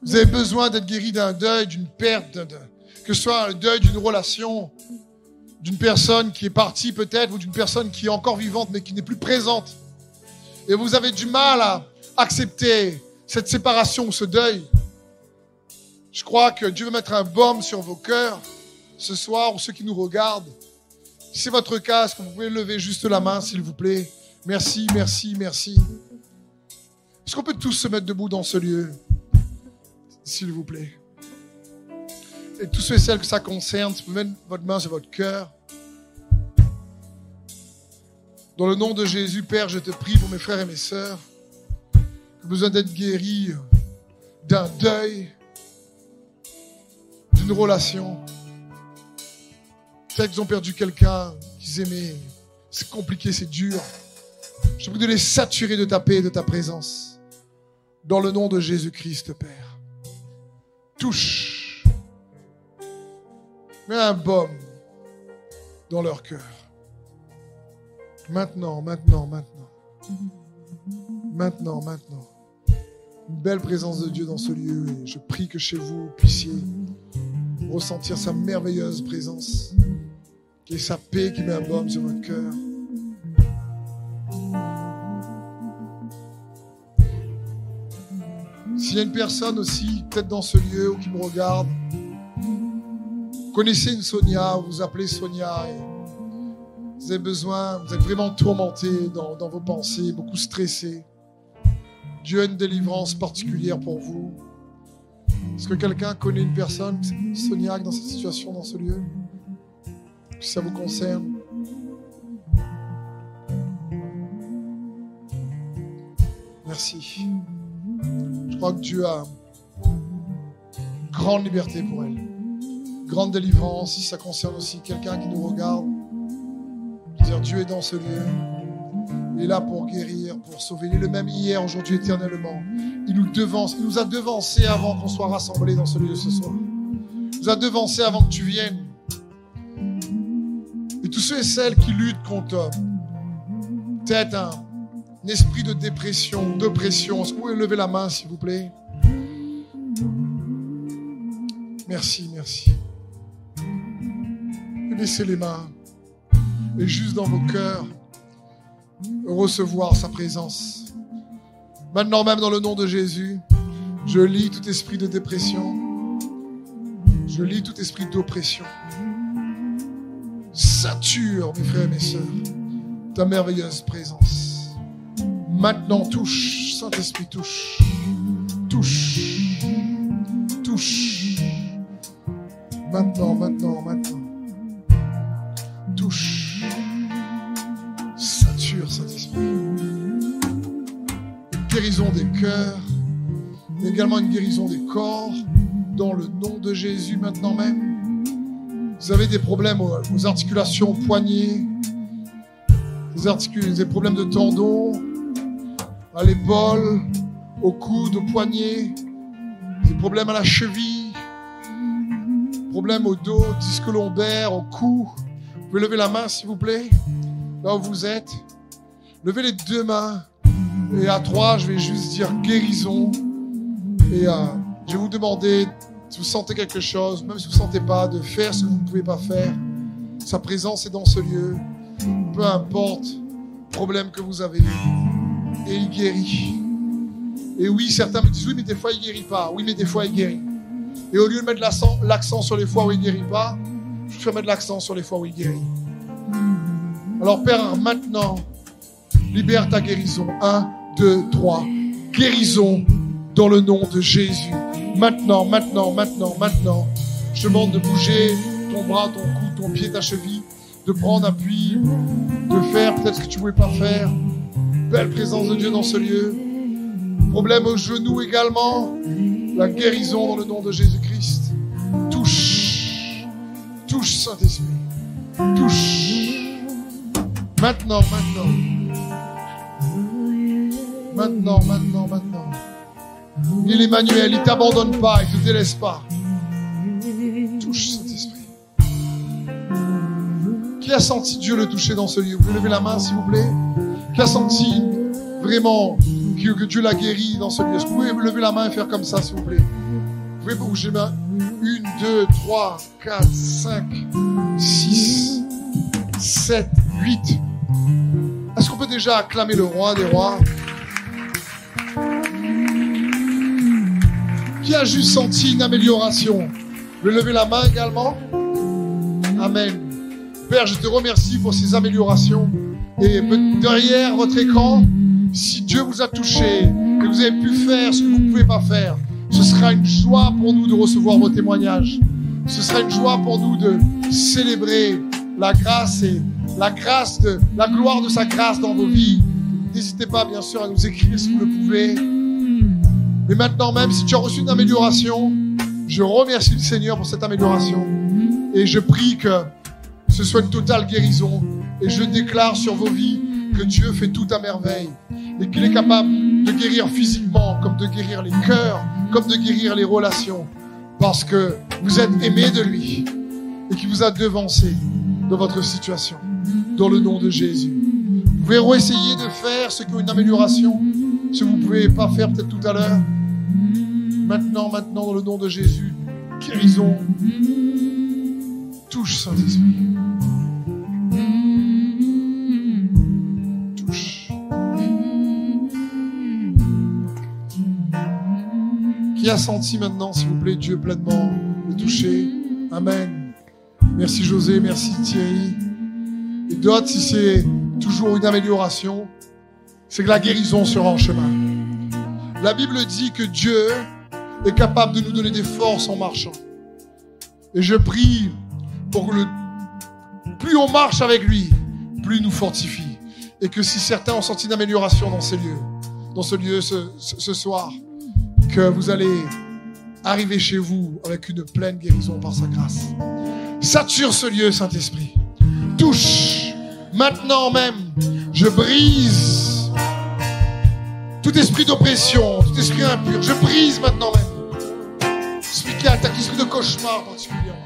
Vous avez besoin d'être guéris d'un deuil, d'une perte, que ce soit le deuil d'une relation, d'une personne qui est partie peut-être, ou d'une personne qui est encore vivante mais qui n'est plus présente. Et vous avez du mal à accepter cette séparation, ce deuil. Je crois que Dieu veut mettre un baume sur vos cœurs ce soir ou ceux qui nous regardent. Si c'est votre cas, est-ce que vous pouvez lever juste la main, s'il vous plaît Merci, merci, merci. Est-ce qu'on peut tous se mettre debout dans ce lieu S'il vous plaît? Et tous ceux et celles que ça concerne, vous pouvez mettre votre main sur votre cœur. Dans le nom de Jésus, Père, je te prie pour mes frères et mes sœurs ont besoin d'être guéris d'un deuil, d'une relation. Peut-être qu'ils ont perdu quelqu'un qu'ils aimaient. C'est compliqué, c'est dur. Je prie de les saturer de ta paix et de ta présence. Dans le nom de Jésus-Christ, Père. Touche. Mets un baume dans leur cœur. Maintenant, maintenant, maintenant. Maintenant, maintenant. Une belle présence de Dieu dans ce lieu et je prie que chez vous, vous puissiez ressentir sa merveilleuse présence, est sa paix qui baume sur votre cœur. S'il y a une personne aussi, peut-être dans ce lieu ou qui me regarde, connaissez une Sonia, vous vous appelez Sonia, et vous avez besoin, vous êtes vraiment tourmenté dans, dans vos pensées, beaucoup stressé. Dieu a une délivrance particulière pour vous. Est-ce que quelqu'un connaît une personne, Sonia, dans cette situation, dans ce lieu? Si ça vous concerne. Merci. Je crois que Dieu a grande liberté pour elle. Grande délivrance, si ça concerne aussi quelqu'un qui nous regarde. dire, Dieu est dans ce lieu. Il est là pour guérir, pour sauver. Il est le même hier, aujourd'hui, éternellement. Il nous devance, il nous a devancé avant qu'on soit rassemblés dans ce lieu ce soir. Il nous a devancé avant que tu viennes. Ceux et celles qui luttent contre peut-être un, esprit de dépression, d'oppression, est-ce que vous pouvez lever la main, s'il vous plaît? Merci, merci. baisser les mains et juste dans vos cœurs recevoir sa présence. Maintenant même dans le nom de Jésus, je lis tout esprit de dépression. Je lis tout esprit d'oppression. Sature, mes frères et mes sœurs, ta merveilleuse présence. Maintenant, touche, Saint-Esprit, touche. Touche. Touche. Maintenant, maintenant, maintenant. Touche. Sature, Saint-Esprit. Guérison des cœurs, également une guérison des corps, dans le nom de Jésus maintenant même. Vous avez des problèmes aux articulations, aux poignets, des, problèmes de tendons, à l'épaule, au coude, au poignet, des problèmes à la cheville, problèmes au dos, disque lombaire, au cou. Vous pouvez lever la main, s'il vous plaît, là où vous êtes. Levez les deux mains. Et à trois, je vais juste dire guérison. Et je vais vous demander si vous sentez quelque chose, même si vous ne sentez pas, de faire ce que vous ne pouvez pas faire. Sa présence est dans ce lieu. Peu importe le problème que vous avez. Et il guérit. Et oui, certains me disent, oui, mais des fois il guérit pas. Oui, mais des fois il guérit. Et au lieu de mettre l'accent sur les fois où il guérit pas, je vais mettre l'accent sur les fois où il guérit. Alors Père, maintenant, libère ta guérison. Un, deux, trois. Guérison dans le nom de Jésus. Maintenant, maintenant, maintenant, maintenant. Je demande de bouger ton bras, ton cou, ton pied, ta cheville, de prendre appui, de faire peut-être ce que tu ne pouvais pas faire. Belle présence de Dieu dans ce lieu. Problème au genou également. La guérison dans le nom de Jésus-Christ. Touche. Touche, Saint-Esprit. Touche. Maintenant, maintenant. Maintenant, maintenant, maintenant. Il Emmanuel, il t'abandonne pas, il te délaisse pas. Touche Saint-Esprit. Qui a senti Dieu le toucher dans ce lieu Vous pouvez lever la main, s'il vous plaît. Qui a senti vraiment que, Dieu l'a guéri dans ce lieu Est-ce que vous pouvez lever la main et faire comme ça, s'il vous plaît? Vous pouvez bouger main. Une, deux, trois, quatre, cinq, six, sept, huit. Est-ce qu'on peut déjà acclamer le roi des rois? Qui a juste senti une amélioration Le lever la main également Amen. Père, je te remercie pour ces améliorations. Et derrière votre écran, si Dieu vous a touché et vous avez pu faire ce que vous ne pouvez pas faire, ce sera une joie pour nous de recevoir vos témoignages. Ce sera une joie pour nous de célébrer la grâce et la grâce de la gloire de sa grâce dans vos vies. N'hésitez pas, bien sûr, à nous écrire si vous le pouvez. Mais maintenant même, si tu as reçu une amélioration, je remercie le Seigneur pour cette amélioration. Et je prie que ce soit une totale guérison. Et je déclare sur vos vies que Dieu fait tout à merveille. Et qu'il est capable de guérir physiquement, comme de guérir les cœurs, comme de guérir les relations. Parce que vous êtes aimé de lui. Et qu'il vous a devancé dans votre situation. Dans le nom de Jésus. Vous pouvez essayer de faire ce qui est une amélioration si vous ne pouvez pas faire peut-être tout à l'heure, maintenant, maintenant, dans le nom de Jésus, guérison, touche Saint-Esprit. Touche. Qui a senti maintenant, s'il vous plaît, Dieu pleinement le toucher? Amen. Merci José, merci Thierry. Et d'autres, si c'est toujours une amélioration, c'est que la guérison sera en chemin. La Bible dit que Dieu est capable de nous donner des forces en marchant. Et je prie pour que plus on marche avec lui, plus il nous fortifie. Et que si certains ont senti une amélioration dans ces lieux, dans ce lieu ce, ce soir, que vous allez arriver chez vous avec une pleine guérison par sa grâce. Sature ce lieu, Saint-Esprit. Touche maintenant même. Je brise tout esprit d'oppression, tout esprit impur, je brise maintenant même. Esprit qui attaque, esprit de cauchemar particulièrement.